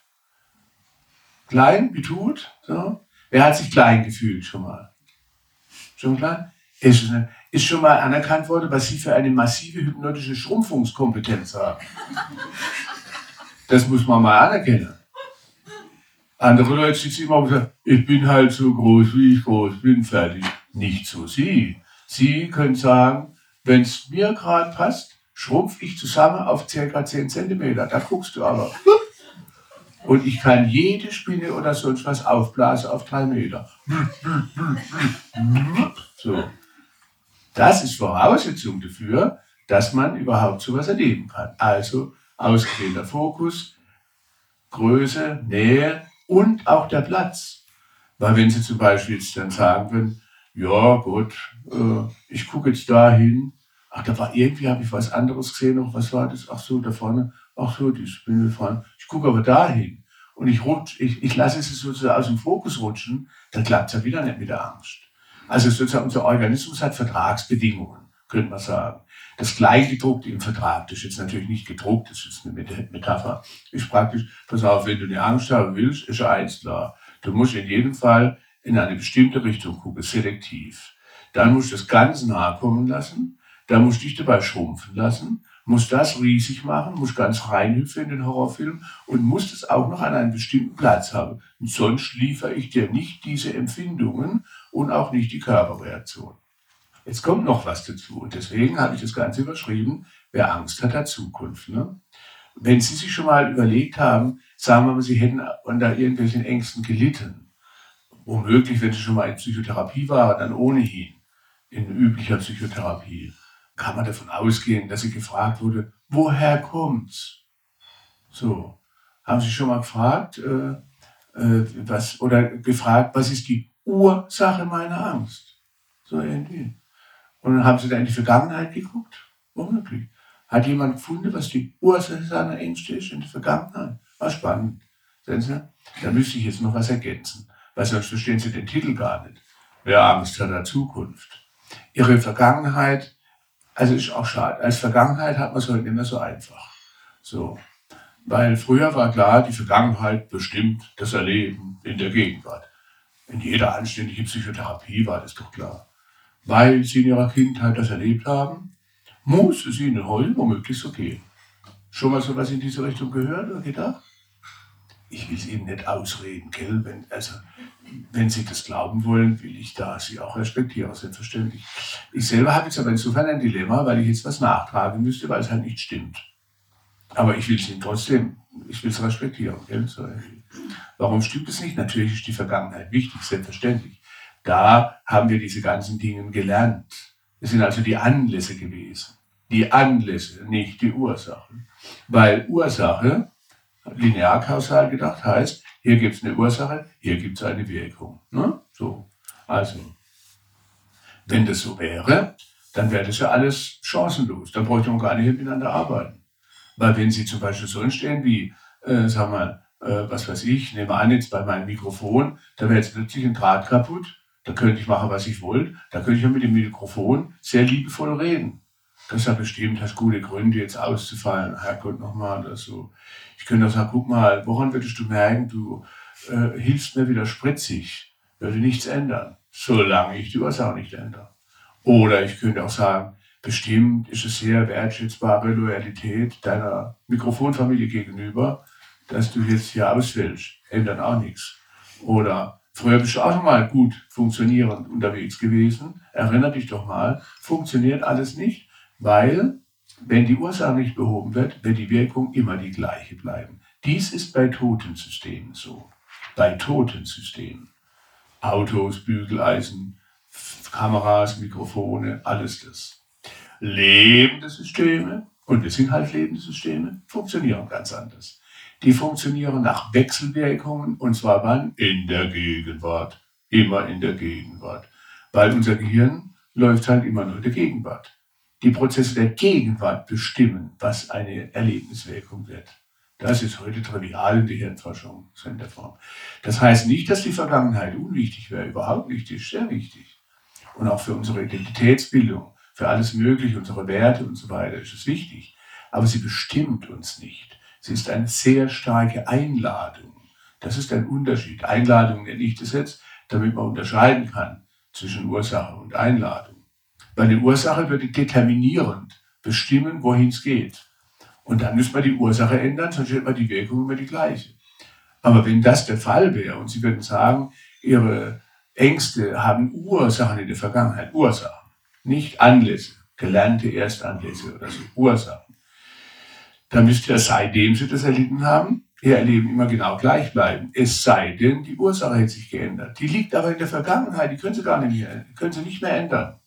Klein, wie tut? So. Wer hat sich klein gefühlt schon mal? Schon klein? Ist, ist schon mal anerkannt worden, was Sie für eine massive hypnotische Schrumpfungskompetenz haben. Das muss man mal anerkennen. Andere Leute sitzen immer und sagen, ich bin halt so groß, wie ich groß bin, fertig. Nicht so Sie. Sie können sagen, wenn es mir gerade passt, schrumpf ich zusammen auf ca. 10 cm. Da guckst du aber. Und ich kann jede Spinne oder sonst was aufblasen auf drei Meter. So. Das ist Voraussetzung dafür, dass man überhaupt sowas erleben kann. Also ausgewählter Fokus, Größe, Nähe und auch der Platz. Weil wenn Sie zum Beispiel jetzt dann sagen würden, ja gut, äh, ich gucke jetzt da hin, ach, da war irgendwie, habe ich was anderes gesehen, noch, was war das? Ach so, da vorne, ach so, die vorne. Ich gucke aber dahin und ich, rutsch, ich, ich lasse es sozusagen aus dem Fokus rutschen, dann klappt es ja wieder nicht mit der Angst. Also sozusagen unser Organismus hat Vertragsbedingungen, könnte man sagen. Das Kleingedruckte im Vertrag, das ist jetzt natürlich nicht gedruckt, das ist eine Metapher, ist praktisch, pass auf, wenn du eine Angst haben willst, ist eins klar. Du musst in jedem Fall in eine bestimmte Richtung gucken, selektiv. Dann musst du das ganz nahe kommen lassen, dann musst du dich dabei schrumpfen lassen muss das riesig machen, muss ganz reinhüpfen in den Horrorfilm und muss das auch noch an einem bestimmten Platz haben. Und sonst liefere ich dir nicht diese Empfindungen und auch nicht die Körperreaktion. Jetzt kommt noch was dazu und deswegen habe ich das Ganze überschrieben, wer Angst hat, hat Zukunft. Ne? Wenn Sie sich schon mal überlegt haben, sagen wir mal, Sie hätten unter irgendwelchen Ängsten gelitten, womöglich, wenn Sie schon mal in Psychotherapie waren, dann ohnehin in üblicher Psychotherapie, kann man davon ausgehen, dass sie gefragt wurde, woher kommt's? So, haben Sie schon mal gefragt, äh, äh, was, oder gefragt, was ist die Ursache meiner Angst? So irgendwie. Und dann haben Sie da in die Vergangenheit geguckt? Unmöglich. Hat jemand gefunden, was die Ursache seiner Ängste ist in der Vergangenheit? War spannend. Sehen Sie? Da müsste ich jetzt noch was ergänzen, weil sonst verstehen Sie den Titel gar nicht. Wer Angst hat der Zukunft. Ihre Vergangenheit also ist auch schade. Als Vergangenheit hat man es heute nicht mehr so einfach. So. Weil früher war klar, die Vergangenheit bestimmt das Erleben in der Gegenwart. In jeder anständigen Psychotherapie war das doch klar. Weil sie in ihrer Kindheit das erlebt haben, muss es ihnen heute womöglich so gehen. Schon mal so was in diese Richtung gehört oder gedacht? Ich will es Ihnen nicht ausreden, gell? Wenn, also, wenn Sie das glauben wollen, will ich da Sie auch respektieren, selbstverständlich. Ich selber habe jetzt aber insofern ein Dilemma, weil ich jetzt was nachtragen müsste, weil es halt nicht stimmt. Aber ich will es Ihnen trotzdem, ich will es respektieren. Warum stimmt es nicht? Natürlich ist die Vergangenheit wichtig, selbstverständlich. Da haben wir diese ganzen Dinge gelernt. Es sind also die Anlässe gewesen. Die Anlässe, nicht die Ursachen. Weil Ursache, linear kausal gedacht, heißt, hier gibt es eine Ursache, hier gibt es eine Wirkung. Ne? So. Also, wenn das so wäre, dann wäre das ja alles chancenlos. Dann bräuchte man gar nicht miteinander arbeiten. Weil wenn Sie zum Beispiel so entstehen wie, äh, sagen wir, äh, was weiß ich, nehme an jetzt bei meinem Mikrofon, da wäre jetzt plötzlich ein Draht kaputt, da könnte ich machen, was ich wollte, da könnte ich ja mit dem Mikrofon sehr liebevoll reden. Das ja bestimmt, hast gute Gründe, jetzt auszufallen, Herrgott nochmal oder so. Ich könnte auch sagen, guck mal, woran würdest du merken, du äh, hilfst mir wieder spritzig, würde nichts ändern, solange ich die Ursache nicht ändere. Oder ich könnte auch sagen, bestimmt ist es sehr wertschätzbare Loyalität deiner Mikrofonfamilie gegenüber, dass du jetzt hier auswählst. Ändert auch nichts. Oder früher bist du auch schon mal gut funktionierend unterwegs gewesen. Erinner dich doch mal, funktioniert alles nicht, weil wenn die Ursache nicht behoben wird, wird die Wirkung immer die gleiche bleiben. Dies ist bei toten Systemen so. Bei toten Systemen. Autos, Bügeleisen, Kameras, Mikrofone, alles das. Lebende Systeme, Und wir sind halt lebende Systeme, funktionieren ganz anders. Die funktionieren nach Wechselwirkungen und zwar wann? In der Gegenwart. Immer in der Gegenwart. Weil unser Gehirn läuft halt immer nur in der Gegenwart. Die Prozesse der Gegenwart bestimmen, was eine Erlebniswirkung wird. Das ist heute trivial in der Hirnforschung so in der Form. Das heißt nicht, dass die Vergangenheit unwichtig wäre, überhaupt nicht, ist sehr wichtig. Und auch für unsere Identitätsbildung, für alles Mögliche, unsere Werte und so weiter ist es wichtig. Aber sie bestimmt uns nicht. Sie ist eine sehr starke Einladung. Das ist ein Unterschied. Einladung nenne ich das jetzt, damit man unterscheiden kann zwischen Ursache und Einladung. Weil die Ursache würde determinierend bestimmen, wohin es geht. Und dann müssen wir die Ursache ändern, sonst hätten wir die Wirkung immer die gleiche. Aber wenn das der Fall wäre und Sie würden sagen, Ihre Ängste haben Ursachen in der Vergangenheit, Ursachen, nicht Anlässe, gelernte Erstanlässe oder so, Ursachen, dann müsste er, seitdem Sie das erlitten haben, Ihr Erleben immer genau gleich bleiben. Es sei denn, die Ursache hätte sich geändert. Die liegt aber in der Vergangenheit, die können Sie gar nicht mehr, können Sie nicht mehr ändern.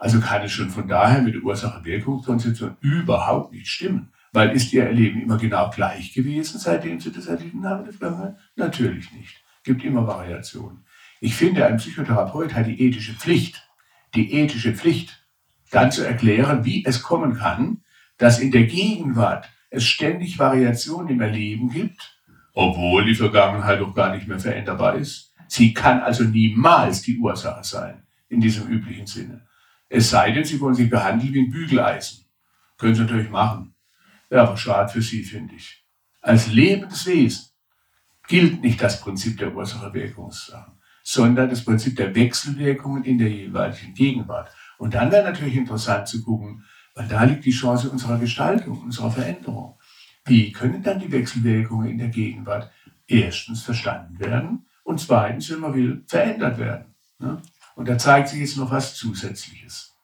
Also kann es schon von daher mit der Ursache-Wirkungskonzeption überhaupt nicht stimmen. Weil ist Ihr Erleben immer genau gleich gewesen, seitdem Sie das erleben haben? Natürlich nicht. Gibt immer Variationen. Ich finde, ein Psychotherapeut hat die ethische Pflicht, die ethische Pflicht, dann zu erklären, wie es kommen kann, dass in der Gegenwart es ständig Variationen im Erleben gibt, obwohl die Vergangenheit doch gar nicht mehr veränderbar ist. Sie kann also niemals die Ursache sein, in diesem üblichen Sinne. Es sei denn, Sie wollen sich behandeln wie ein Bügeleisen. Können Sie natürlich machen. Ja, aber schade für Sie, finde ich. Als lebendes Wesen gilt nicht das Prinzip der Ursache-Wirkungssachen, sondern das Prinzip der Wechselwirkungen in der jeweiligen Gegenwart. Und dann wäre natürlich interessant zu gucken, weil da liegt die Chance unserer Gestaltung, unserer Veränderung. Wie können dann die Wechselwirkungen in der Gegenwart erstens verstanden werden und zweitens, wenn man will, verändert werden? Ne? Und da zeigt sich jetzt noch was Zusätzliches.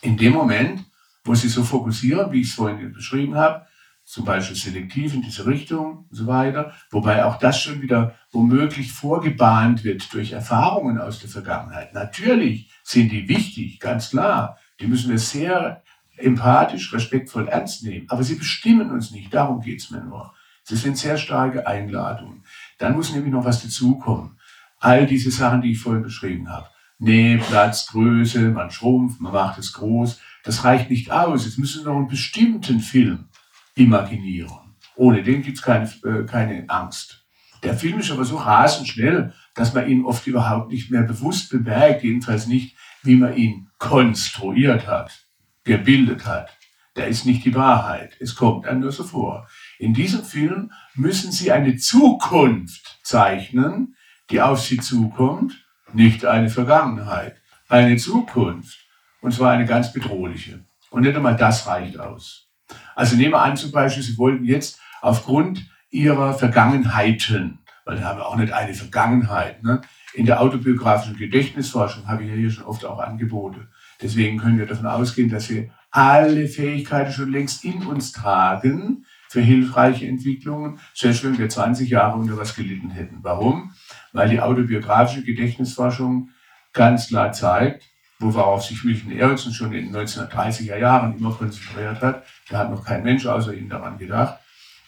In dem Moment, wo Sie so fokussieren, wie ich es vorhin beschrieben habe, zum Beispiel selektiv in diese Richtung und so weiter, wobei auch das schon wieder womöglich vorgebahnt wird durch Erfahrungen aus der Vergangenheit. Natürlich sind die wichtig, ganz klar. Die müssen wir sehr empathisch, respektvoll ernst nehmen. Aber sie bestimmen uns nicht, darum geht es mir nur. Sie sind sehr starke Einladungen. Dann muss nämlich noch was dazukommen. All diese Sachen, die ich vorhin beschrieben habe. Nee, Platz, Größe, man schrumpft, man macht es groß. Das reicht nicht aus. Jetzt müssen wir noch einen bestimmten Film imaginieren. Ohne den gibt es keine, äh, keine Angst. Der Film ist aber so rasend schnell, dass man ihn oft überhaupt nicht mehr bewusst bemerkt, jedenfalls nicht, wie man ihn konstruiert hat, gebildet hat. Der ist nicht die Wahrheit. Es kommt einem nur so vor. In diesem Film müssen Sie eine Zukunft zeichnen, die auf Sie zukommt nicht eine Vergangenheit, eine Zukunft. Und zwar eine ganz bedrohliche. Und nicht einmal das reicht aus. Also nehmen wir an, zum Beispiel, Sie wollten jetzt aufgrund Ihrer Vergangenheiten, weil wir haben auch nicht eine Vergangenheit, ne? in der autobiografischen Gedächtnisforschung habe ich ja hier schon oft auch Angebote. Deswegen können wir davon ausgehen, dass wir alle Fähigkeiten schon längst in uns tragen für hilfreiche Entwicklungen, selbst wenn wir 20 Jahre unter was gelitten hätten. Warum? Weil die autobiografische Gedächtnisforschung ganz klar zeigt, worauf sich Milton Erickson schon in den 1930er Jahren immer konzentriert hat, da hat noch kein Mensch außer ihm daran gedacht,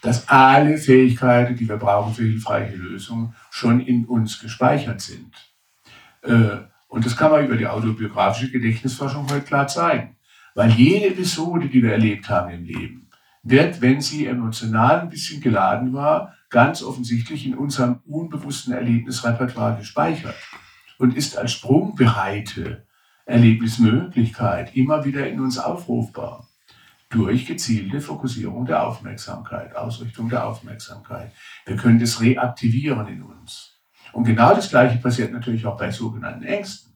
dass alle Fähigkeiten, die wir brauchen für hilfreiche Lösungen, schon in uns gespeichert sind. Äh, und das kann man über die autobiografische Gedächtnisforschung heute klar zeigen. Weil jede Episode, die wir erlebt haben im Leben, wird, wenn sie emotional ein bisschen geladen war, ganz offensichtlich in unserem unbewussten Erlebnisrepertoire gespeichert und ist als sprungbereite Erlebnismöglichkeit immer wieder in uns aufrufbar durch gezielte Fokussierung der Aufmerksamkeit, Ausrichtung der Aufmerksamkeit. Wir können das reaktivieren in uns. Und genau das Gleiche passiert natürlich auch bei sogenannten Ängsten.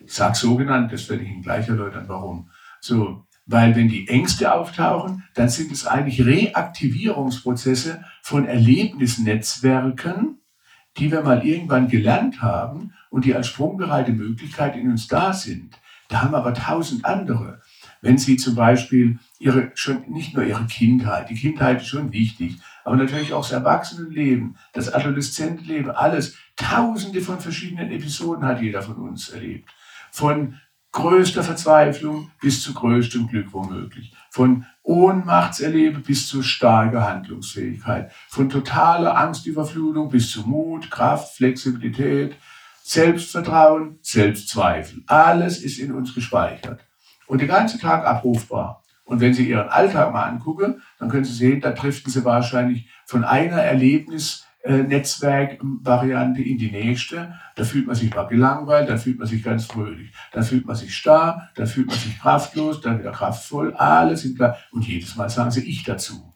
Ich sage sogenannt, das werde ich Ihnen gleich erläutern, warum. So, weil wenn die Ängste auftauchen, dann sind es eigentlich Reaktivierungsprozesse von Erlebnisnetzwerken, die wir mal irgendwann gelernt haben und die als sprungbereite Möglichkeit in uns da sind. Da haben aber tausend andere. Wenn Sie zum Beispiel Ihre, schon nicht nur Ihre Kindheit, die Kindheit ist schon wichtig, aber natürlich auch das Erwachsenenleben, das Adoleszentenleben, alles. Tausende von verschiedenen Episoden hat jeder von uns erlebt. Von größter Verzweiflung bis zu größtem Glück womöglich. Von Ohnmachtserleben bis zu starker Handlungsfähigkeit. Von totaler Angstüberflutung bis zu Mut, Kraft, Flexibilität, Selbstvertrauen, Selbstzweifel. Alles ist in uns gespeichert. Und den ganzen Tag abrufbar. Und wenn Sie Ihren Alltag mal angucken, dann können Sie sehen, da driften Sie wahrscheinlich von einer Erlebnis Netzwerkvariante in die nächste. Da fühlt man sich mal gelangweilt, dann fühlt man sich ganz fröhlich, dann fühlt man sich starr, dann fühlt man sich kraftlos, dann wieder kraftvoll. Alles sind klar. Und jedes Mal sagen sie Ich dazu.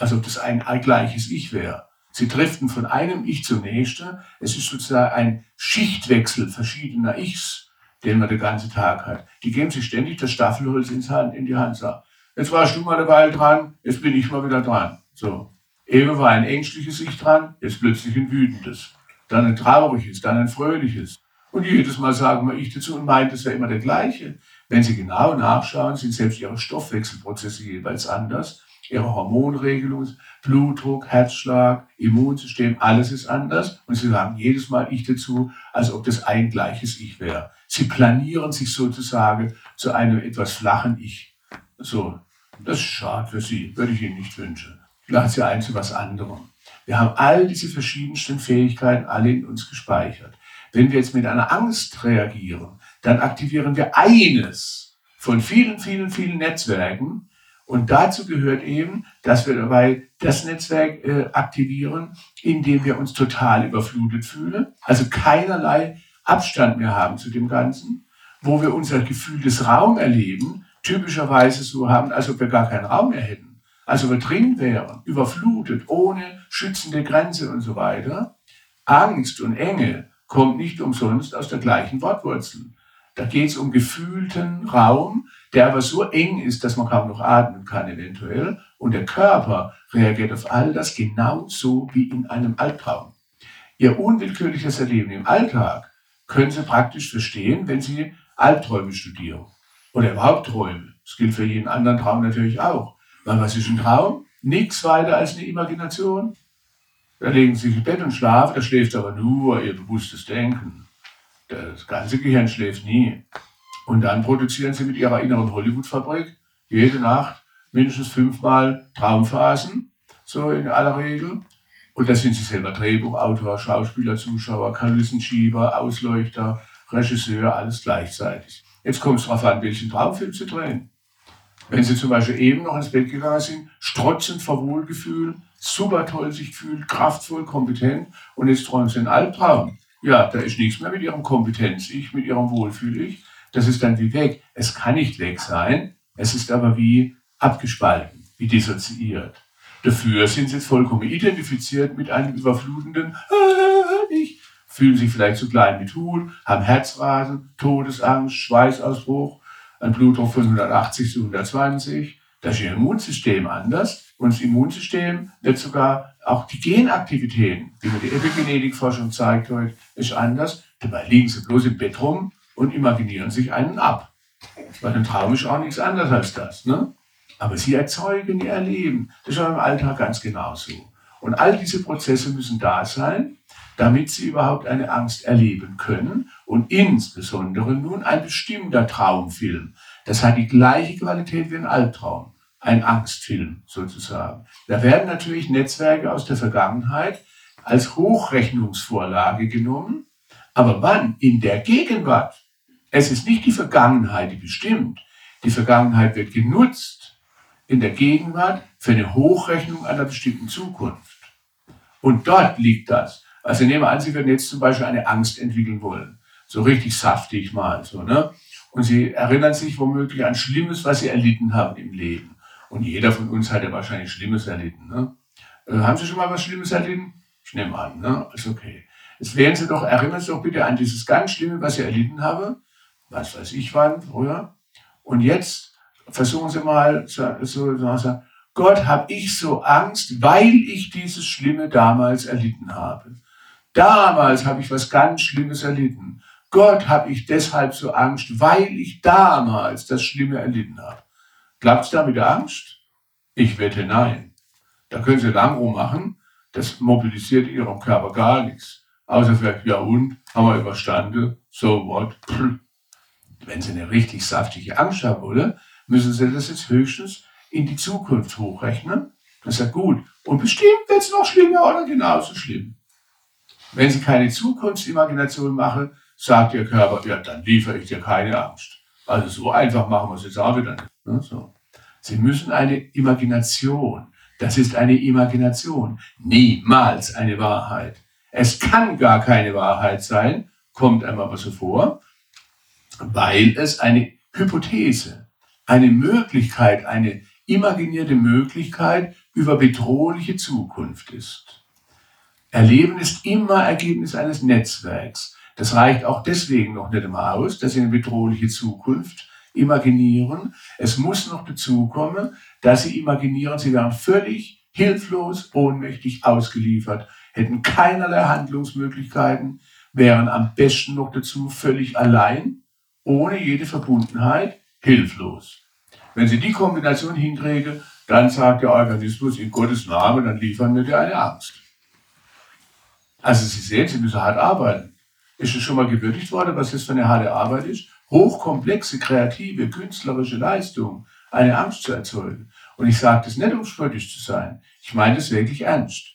Als ob das ein gleiches Ich wäre. Sie driften von einem Ich zum nächsten. Es ist sozusagen ein Schichtwechsel verschiedener Ichs, den man den ganzen Tag hat. Die geben sich ständig das Staffelholz in die Hand. Sagen, jetzt warst du mal eine Weile dran, jetzt bin ich mal wieder dran. So. Eben war ein ängstliches Ich dran, jetzt plötzlich ein wütendes. Dann ein trauriges, dann ein fröhliches. Und jedes Mal sagen wir Ich dazu und meint, es wäre immer der gleiche. Wenn Sie genau nachschauen, sind selbst Ihre Stoffwechselprozesse jeweils anders. Ihre Hormonregelung, Blutdruck, Herzschlag, Immunsystem, alles ist anders. Und Sie sagen jedes Mal Ich dazu, als ob das ein gleiches Ich wäre. Sie planieren sich sozusagen zu einem etwas flachen Ich. So, das ist schade für Sie, würde ich Ihnen nicht wünschen laden Sie ein zu was anderem. Wir haben all diese verschiedensten Fähigkeiten alle in uns gespeichert. Wenn wir jetzt mit einer Angst reagieren, dann aktivieren wir eines von vielen, vielen, vielen Netzwerken. Und dazu gehört eben, dass wir dabei das Netzwerk äh, aktivieren, in dem wir uns total überflutet fühlen, also keinerlei Abstand mehr haben zu dem Ganzen, wo wir unser Gefühl des Raum erleben, typischerweise so haben, als ob wir gar keinen Raum mehr hätten also wir drin wären, überflutet, ohne schützende Grenze und so weiter. Angst und Enge kommt nicht umsonst aus der gleichen Wortwurzel. Da geht es um gefühlten Raum, der aber so eng ist, dass man kaum noch atmen kann eventuell. Und der Körper reagiert auf all das genauso wie in einem Albtraum. Ihr unwillkürliches Erleben im Alltag können Sie praktisch verstehen, wenn Sie Albträume studieren. Oder überhaupt Träume. Das gilt für jeden anderen Traum natürlich auch. Weil was ist ein Traum? Nichts weiter als eine Imagination. Da legen Sie sich im Bett und schlafen, da schläft aber nur Ihr bewusstes Denken. Das ganze Gehirn schläft nie. Und dann produzieren Sie mit Ihrer inneren Hollywood-Fabrik jede Nacht mindestens fünfmal Traumphasen, so in aller Regel. Und da sind Sie selber Drehbuchautor, Schauspieler, Zuschauer, Kulissenschieber, Ausleuchter, Regisseur, alles gleichzeitig. Jetzt kommt es darauf an, welchen Traumfilm Sie drehen. Wenn Sie zum Beispiel eben noch ins Bett gegangen sind, strotzend vor Wohlgefühl, super toll sich fühlt, kraftvoll, kompetent und jetzt träumen Sie einen Albtraum. Ja, da ist nichts mehr mit Ihrem Kompetenz-Ich, mit Ihrem Wohlfühl-Ich. Das ist dann wie weg. Es kann nicht weg sein, es ist aber wie abgespalten, wie dissoziiert. Dafür sind Sie jetzt vollkommen identifiziert mit einem überflutenden Ich, fühlen sich vielleicht zu klein mit Hut, haben Herzrasen, Todesangst, Schweißausbruch, ein Blutdruck von 180 zu 120. Da ist ihr Immunsystem anders. Und das Immunsystem wird sogar auch die Genaktivitäten, wie mir die Epigenetikforschung zeigt heute, ist anders. Dabei liegen sie bloß im Bett rum und imaginieren sich einen ab. Bei einem Traum ist auch nichts anderes als das. Ne? Aber sie erzeugen ihr Leben. Das ist auch im Alltag ganz genauso. Und all diese Prozesse müssen da sein, damit sie überhaupt eine Angst erleben können. Und insbesondere nun ein bestimmter Traumfilm. Das hat die gleiche Qualität wie ein Albtraum. Ein Angstfilm sozusagen. Da werden natürlich Netzwerke aus der Vergangenheit als Hochrechnungsvorlage genommen. Aber wann? In der Gegenwart. Es ist nicht die Vergangenheit, die bestimmt. Die Vergangenheit wird genutzt in der Gegenwart für eine Hochrechnung einer bestimmten Zukunft. Und dort liegt das. Also nehmen wir an, Sie würden jetzt zum Beispiel eine Angst entwickeln wollen. So richtig saftig mal, so, ne? Und Sie erinnern sich womöglich an Schlimmes, was Sie erlitten haben im Leben. Und jeder von uns hat ja wahrscheinlich Schlimmes erlitten, ne? Äh, haben Sie schon mal was Schlimmes erlitten? Ich nehme an, ne? Ist okay. Jetzt werden Sie doch, erinnern Sie doch bitte an dieses ganz Schlimme, was Sie erlitten haben. Was weiß ich wann, früher. Und jetzt versuchen Sie mal so, so, so Gott, habe ich so Angst, weil ich dieses Schlimme damals erlitten habe. Damals habe ich was ganz Schlimmes erlitten. Gott habe ich deshalb so Angst, weil ich damals das Schlimme erlitten habe. Klappt es da mit der Angst? Ich wette nein. Da können Sie lang rummachen, das mobilisiert Ihrem Körper gar nichts. Außer vielleicht, ja und, haben wir überstanden, so what. wenn Sie eine richtig saftige Angst haben, oder? Müssen Sie das jetzt höchstens in die Zukunft hochrechnen. Das ist ja gut. Und bestimmt wird es noch schlimmer oder genauso schlimm. Wenn Sie keine Zukunftsimagination machen, sagt Ihr Körper, ja, dann liefere ich dir keine Angst. Also so einfach machen wir es jetzt auch wieder nicht. Ne? So. Sie müssen eine Imagination. Das ist eine Imagination. Niemals eine Wahrheit. Es kann gar keine Wahrheit sein, kommt einmal aber so vor, weil es eine Hypothese, eine Möglichkeit, eine imaginierte Möglichkeit über bedrohliche Zukunft ist. Erleben ist immer Ergebnis eines Netzwerks. Das reicht auch deswegen noch nicht immer aus, dass Sie eine bedrohliche Zukunft imaginieren. Es muss noch dazu kommen, dass Sie imaginieren, Sie wären völlig hilflos, ohnmächtig ausgeliefert, hätten keinerlei Handlungsmöglichkeiten, wären am besten noch dazu völlig allein, ohne jede Verbundenheit, hilflos. Wenn Sie die Kombination hinkriegen, dann sagt der Organismus in Gottes Namen, dann liefern wir dir eine Angst. Also Sie sehen, Sie müssen hart arbeiten. Ist es schon mal gewürdigt worden, was das für eine harte Arbeit ist? Hochkomplexe, kreative, künstlerische Leistung, eine Angst zu erzeugen. Und ich sage das nicht, um spöttisch zu sein. Ich meine das wirklich ernst.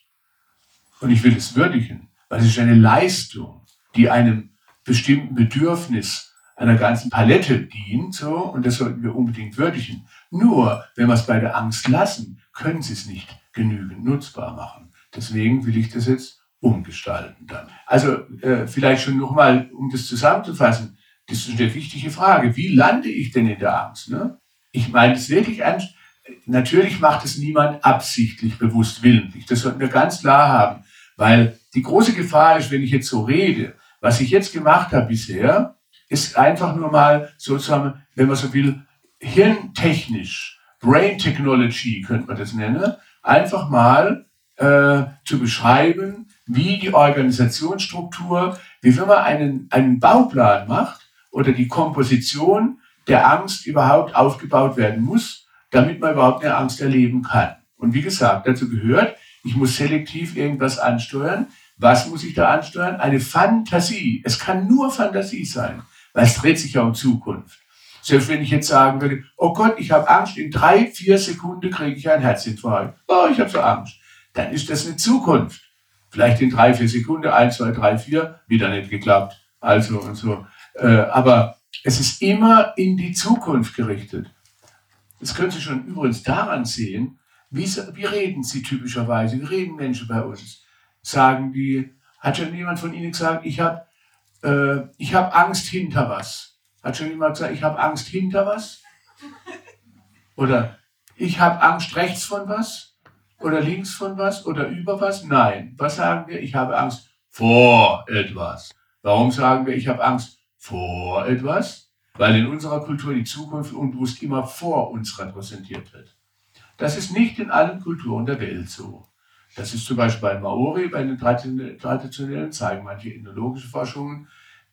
Und ich will es würdigen, weil es ist eine Leistung, die einem bestimmten Bedürfnis einer ganzen Palette dient, so, und das sollten wir unbedingt würdigen. Nur, wenn wir es bei der Angst lassen, können sie es nicht genügend nutzbar machen. Deswegen will ich das jetzt umgestalten dann. Also äh, vielleicht schon nochmal, um das zusammenzufassen, das ist eine wichtige Frage. Wie lande ich denn in der Angst? Ne? Ich meine es wirklich ernst. Natürlich macht es niemand absichtlich, bewusst, willentlich. Das sollten wir ganz klar haben. Weil die große Gefahr ist, wenn ich jetzt so rede, was ich jetzt gemacht habe bisher, ist einfach nur mal sozusagen, wenn man so will, hirntechnisch, Brain Technology könnte man das nennen, einfach mal äh, zu beschreiben, wie die Organisationsstruktur, wie wenn man einen, einen Bauplan macht oder die Komposition der Angst überhaupt aufgebaut werden muss, damit man überhaupt eine Angst erleben kann. Und wie gesagt, dazu gehört, ich muss selektiv irgendwas ansteuern. Was muss ich da ansteuern? Eine Fantasie. Es kann nur Fantasie sein, weil es dreht sich ja um Zukunft. Selbst wenn ich jetzt sagen würde, oh Gott, ich habe Angst, in drei, vier Sekunden kriege ich einen Herzinfarkt. Oh, ich habe so Angst. Dann ist das eine Zukunft. Vielleicht in drei, vier Sekunden, eins, zwei, drei, vier, wieder nicht geklappt. Also und so. Äh, aber es ist immer in die Zukunft gerichtet. Das können Sie schon übrigens daran sehen, wie, wie reden Sie typischerweise? Wie reden Menschen bei uns? Sagen die, hat schon jemand von Ihnen gesagt, ich habe äh, hab Angst hinter was? Hat schon jemand gesagt, ich habe Angst hinter was? Oder ich habe Angst rechts von was? Oder links von was? Oder über was? Nein. Was sagen wir? Ich habe Angst vor etwas. Warum sagen wir, ich habe Angst vor etwas? Weil in unserer Kultur die Zukunft unbewusst immer vor uns repräsentiert wird. Das ist nicht in allen Kulturen der Welt so. Das ist zum Beispiel bei Maori, bei den traditionellen, zeigen manche ethnologische Forschungen,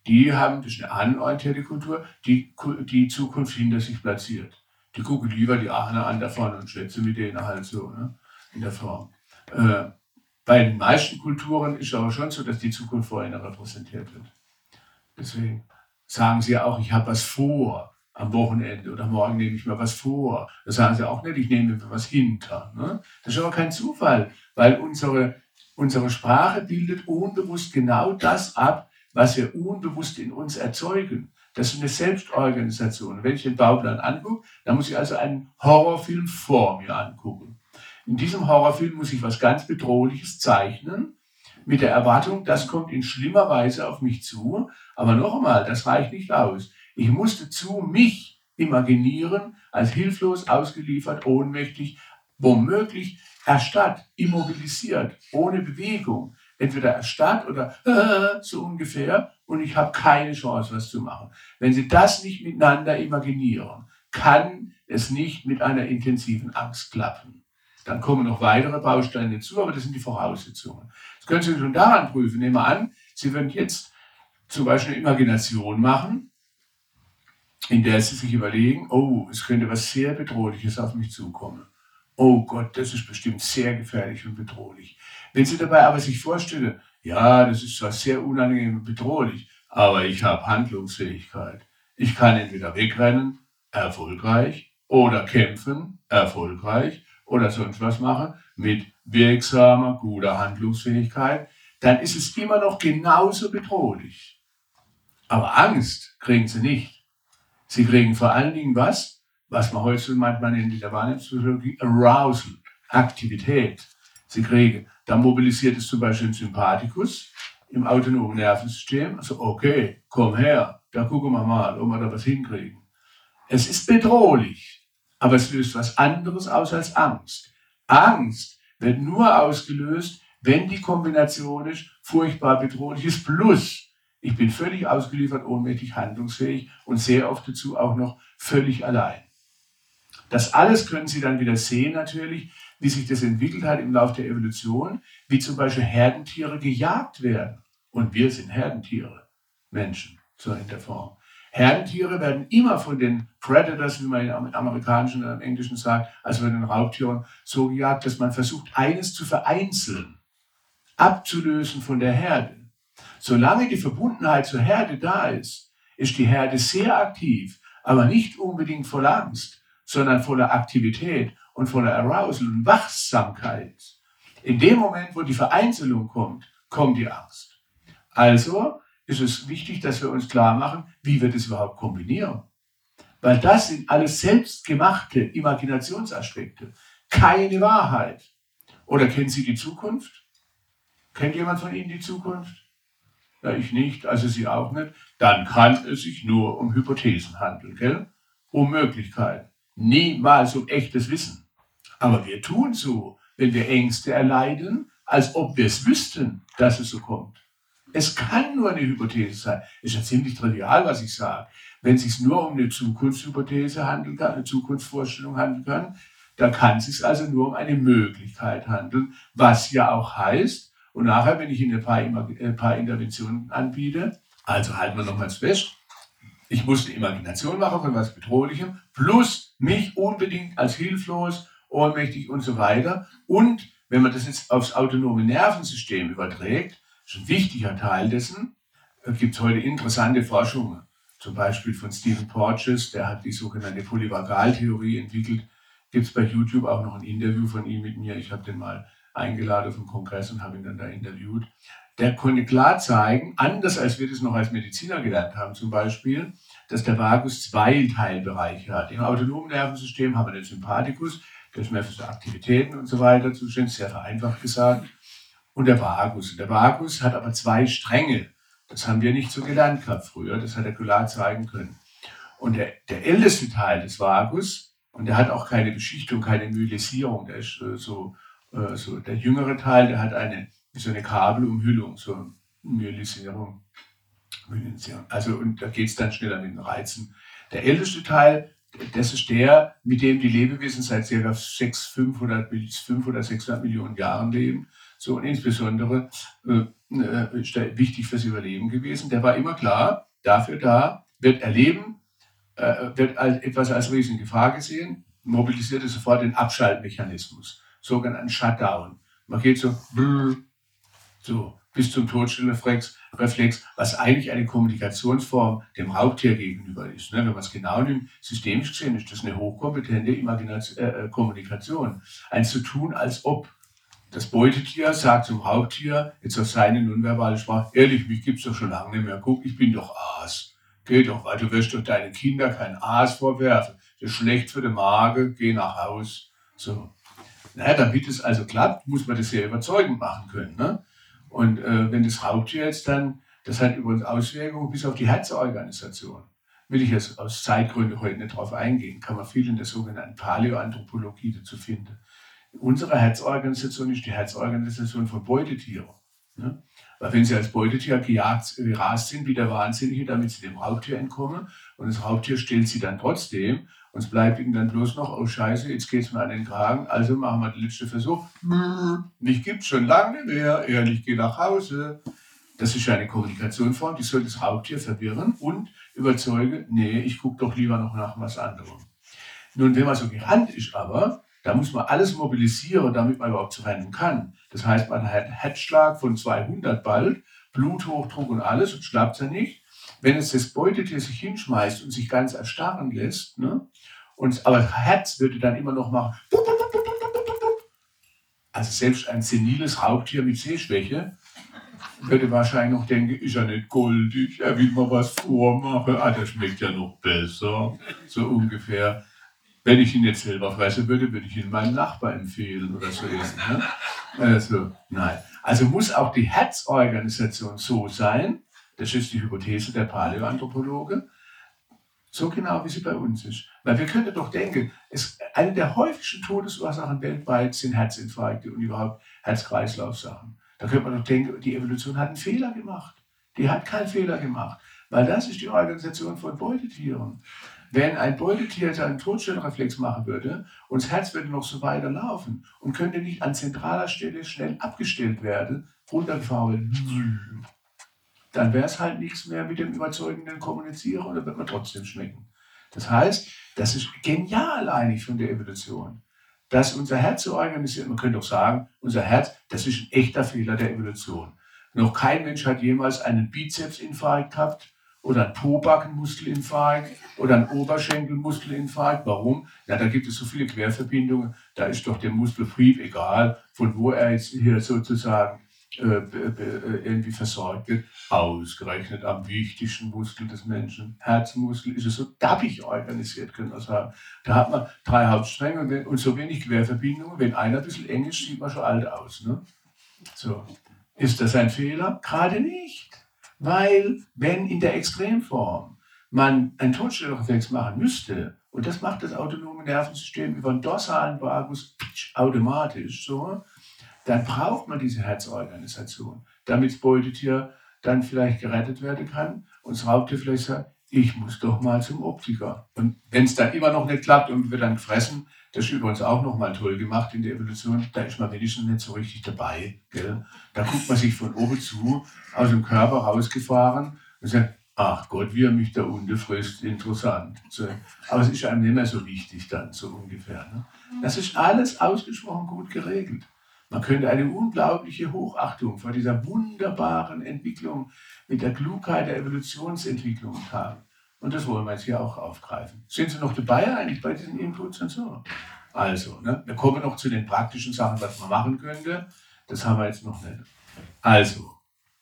die haben, ist eine anorientierte Kultur, die die Zukunft hinter sich platziert. Die gucken lieber die Aachener an da vorne und schwätzen mit denen halt so, ne, in der Form. Äh, bei den meisten Kulturen ist es aber schon so, dass die Zukunft vorher repräsentiert wird. Deswegen sagen sie auch, ich habe was vor am Wochenende oder morgen nehme ich mir was vor. Das sagen sie auch nicht, ich nehme mir was hinter. Ne? Das ist aber kein Zufall, weil unsere, unsere Sprache bildet unbewusst genau das ab, was wir unbewusst in uns erzeugen. Das ist eine Selbstorganisation. Wenn ich den Bauplan angucke, dann muss ich also einen Horrorfilm vor mir angucken. In diesem Horrorfilm muss ich was ganz Bedrohliches zeichnen, mit der Erwartung, das kommt in schlimmer Weise auf mich zu. Aber noch einmal, das reicht nicht aus. Ich musste zu mich imaginieren, als hilflos, ausgeliefert, ohnmächtig, womöglich erstarrt, immobilisiert, ohne Bewegung. Entweder erstarrt oder äh, so ungefähr und ich habe keine Chance, was zu machen. Wenn Sie das nicht miteinander imaginieren, kann es nicht mit einer intensiven Angst klappen. Dann kommen noch weitere Bausteine hinzu, aber das sind die Voraussetzungen. Das können Sie schon daran prüfen. Nehmen wir an, Sie würden jetzt zum Beispiel eine Imagination machen in der sie sich überlegen, oh, es könnte was sehr Bedrohliches auf mich zukommen. Oh Gott, das ist bestimmt sehr gefährlich und bedrohlich. Wenn sie dabei aber sich vorstellen, ja, das ist zwar sehr unangenehm und bedrohlich, aber ich habe Handlungsfähigkeit. Ich kann entweder wegrennen, erfolgreich, oder kämpfen, erfolgreich, oder sonst was machen, mit wirksamer, guter Handlungsfähigkeit, dann ist es immer noch genauso bedrohlich. Aber Angst kriegen sie nicht. Sie kriegen vor allen Dingen was, was man heute manchmal nennt in der Wahrnehmungspsychologie, Arousal, Aktivität. Sie kriegen, da mobilisiert es zum Beispiel den Sympathikus im autonomen Nervensystem. Also, okay, komm her, da gucken wir mal, ob wir da was hinkriegen. Es ist bedrohlich, aber es löst was anderes aus als Angst. Angst wird nur ausgelöst, wenn die Kombination ist, furchtbar bedrohlich ist, plus ich bin völlig ausgeliefert, ohnmächtig, handlungsfähig und sehr oft dazu auch noch völlig allein. Das alles können Sie dann wieder sehen natürlich, wie sich das entwickelt hat im Laufe der Evolution, wie zum Beispiel Herdentiere gejagt werden. Und wir sind Herdentiere, Menschen, so in der Form. Herdentiere werden immer von den Predators, wie man im amerikanischen oder im englischen sagt, also von den Raubtieren, so gejagt, dass man versucht, eines zu vereinzeln, abzulösen von der Herde. Solange die Verbundenheit zur Herde da ist, ist die Herde sehr aktiv, aber nicht unbedingt voller Angst, sondern voller Aktivität und voller Arousal und Wachsamkeit. In dem Moment, wo die Vereinzelung kommt, kommt die Angst. Also ist es wichtig, dass wir uns klar machen, wie wir das überhaupt kombinieren. Weil das sind alles selbstgemachte Imaginationsaspekte, keine Wahrheit. Oder kennen Sie die Zukunft? Kennt jemand von Ihnen die Zukunft? Ja, ich nicht, also Sie auch nicht. Dann kann es sich nur um Hypothesen handeln, gell? Um Möglichkeiten. Niemals um echtes Wissen. Aber wir tun so, wenn wir Ängste erleiden, als ob wir es wüssten, dass es so kommt. Es kann nur eine Hypothese sein. Ist ja ziemlich trivial, was ich sage. Wenn es sich nur um eine Zukunftshypothese handeln kann, eine Zukunftsvorstellung handeln kann, dann kann es sich also nur um eine Möglichkeit handeln, was ja auch heißt, und nachher, wenn ich Ihnen ein paar, ein paar Interventionen anbiete, also halten wir nochmals fest, ich muss eine Imagination machen von was Bedrohlichem, plus mich unbedingt als hilflos, ohnmächtig und so weiter. Und wenn man das jetzt aufs autonome Nervensystem überträgt, ist ein wichtiger Teil dessen, gibt es heute interessante Forschungen. Zum Beispiel von Stephen Porges, der hat die sogenannte Polyvagaltheorie entwickelt. Gibt es bei YouTube auch noch ein Interview von ihm mit mir. Ich habe den mal eingeladen den Kongress und habe ihn dann da interviewt. Der konnte klar zeigen, anders als wir das noch als Mediziner gelernt haben, zum Beispiel, dass der Vagus zwei Teilbereiche hat. Im autonomen Nervensystem haben wir den Sympathikus, der ist mehr für so Aktivitäten und so weiter zuständig, sehr vereinfacht gesagt, und der Vagus. Und der Vagus hat aber zwei Stränge. Das haben wir nicht so gelernt gehabt früher, das hat er klar zeigen können. Und der, der älteste Teil des Vagus, und der hat auch keine Beschichtung, keine Myelisierung, der ist äh, so äh, so der jüngere Teil, der hat eine, so eine Kabelumhüllung, so eine Myelisierung. Also, und da geht es dann schneller mit den Reizen. Der älteste Teil, das ist der, mit dem die Lebewesen seit ca. 600, 500, 500, 600 Millionen Jahren leben. So, und insbesondere äh, äh, wichtig fürs Überleben gewesen. Der war immer klar, dafür da, wird erleben, äh, wird als, etwas als Riesengefahr gesehen, mobilisiert sofort den Abschaltmechanismus sogenannten Shutdown. Man geht so, so bis zum Todstellreflex, Reflex, was eigentlich eine Kommunikationsform dem Raubtier gegenüber ist. Ne? Wenn man es genau nimmt, systemisch gesehen, ist das eine hochkompetente Imagination, äh, äh, Kommunikation. Ein zu tun, als ob. Das Beutetier sagt zum Raubtier, jetzt auf seine nonverbale Sprache, ehrlich, mich gibt's doch schon lange nicht mehr. Guck, ich bin doch Aas. Geh doch, weil du wirst doch deinen Kindern kein Aas vorwerfen. Das ist schlecht für den Magen, geh nach Haus. So. Naja, damit es also klappt, muss man das sehr überzeugend machen können. Ne? Und äh, wenn das Raubtier jetzt dann, das hat übrigens Auswirkungen bis auf die Herzorganisation. Will ich jetzt aus Zeitgründen heute nicht drauf eingehen, kann man viel in der sogenannten Paläoanthropologie dazu finden. Unsere Herzorganisation ist die Herzorganisation von Beutetieren. Ne? Weil wenn sie als Beutetier gejagt, gerast sind wie der Wahnsinnige, damit sie dem Raubtier entkommen und das Raubtier stellt sie dann trotzdem und es bleibt ihnen dann bloß noch, oh Scheiße, jetzt geht es mir an den Kragen, also machen wir den letzten Versuch. Mich gibt es schon lange mehr, ehrlich, geh nach Hause. Das ist eine Kommunikationsform, die soll das Raubtier verwirren und überzeugen, nee, ich gucke doch lieber noch nach was anderem. Nun, wenn man so gerannt ist aber, da muss man alles mobilisieren, damit man überhaupt zu rennen kann. Das heißt, man hat einen Herzschlag von 200 bald, Bluthochdruck und alles und schlappt ja nicht. wenn es das Beutetier sich hinschmeißt und sich ganz erstarren lässt, ne? und, aber das Herz würde dann immer noch machen, also selbst ein seniles Raubtier mit Sehschwäche würde wahrscheinlich noch denken, ist ja nicht goldig, er will mal was vormachen, ah, das schmeckt ja noch besser, so ungefähr. Wenn ich ihn jetzt selber fressen würde, würde ich ihn meinem Nachbar empfehlen oder so essen. Ne? Also, nein. Also muss auch die Herzorganisation so sein, das ist die Hypothese der Paläoanthropologe, so genau wie sie bei uns ist. Weil wir könnten doch denken, es, eine der häufigsten Todesursachen weltweit sind Herzinfarkte und überhaupt Herz-Kreislauf-Sachen. Da könnte man doch denken, die Evolution hat einen Fehler gemacht. Die hat keinen Fehler gemacht, weil das ist die Organisation von Beutetieren. Wenn ein Beutetier seinen Todstellreflex machen würde und das Herz würde noch so weiter laufen und könnte nicht an zentraler Stelle schnell abgestellt werden, runtergefahren, dann wäre es halt nichts mehr mit dem überzeugenden Kommunizieren und dann wird man trotzdem schmecken. Das heißt, das ist genial eigentlich von der Evolution, dass unser Herz so organisiert, man könnte auch sagen, unser Herz, das ist ein echter Fehler der Evolution. Noch kein Mensch hat jemals einen Bizepsinfarkt gehabt oder ein Pobackenmuskelinfarkt oder ein Oberschenkelmuskelinfarkt. Warum? Ja, da gibt es so viele Querverbindungen, da ist doch der Muskelfried egal, von wo er jetzt hier sozusagen äh, äh, irgendwie versorgt wird. Ausgerechnet am wichtigsten Muskel des Menschen, Herzmuskel, ist es so dappig organisiert, können wir sagen. Da hat man drei Hauptstränge und so wenig Querverbindungen. Wenn einer ein bisschen eng ist, sieht man schon alt aus. Ne? So. Ist das ein Fehler? Gerade nicht. Weil, wenn in der Extremform man einen Totstellreflex machen müsste, und das macht das autonome Nervensystem über den dorsalen Vagus automatisch so, dann braucht man diese Herzorganisation, damit das Beutetier dann vielleicht gerettet werden kann und das Raubtier vielleicht sagt, ich muss doch mal zum Optiker. Und wenn es dann immer noch nicht klappt und wir dann fressen, das ist übrigens auch nochmal toll gemacht in der Evolution. Da ist man wenigstens nicht so richtig dabei. Gell? Da guckt man sich von oben zu, aus dem Körper rausgefahren und sagt, ach Gott, wie er mich da unten frisst, interessant. So. Aber es ist einem nicht mehr so wichtig dann, so ungefähr. Ne? Das ist alles ausgesprochen gut geregelt. Man könnte eine unglaubliche Hochachtung vor dieser wunderbaren Entwicklung mit der Klugheit der Evolutionsentwicklung haben. Und das wollen wir jetzt hier auch aufgreifen. Sind Sie noch dabei eigentlich bei diesen Inputs und so? Also, ne, wir kommen noch zu den praktischen Sachen, was man machen könnte. Das haben wir jetzt noch nicht. Also,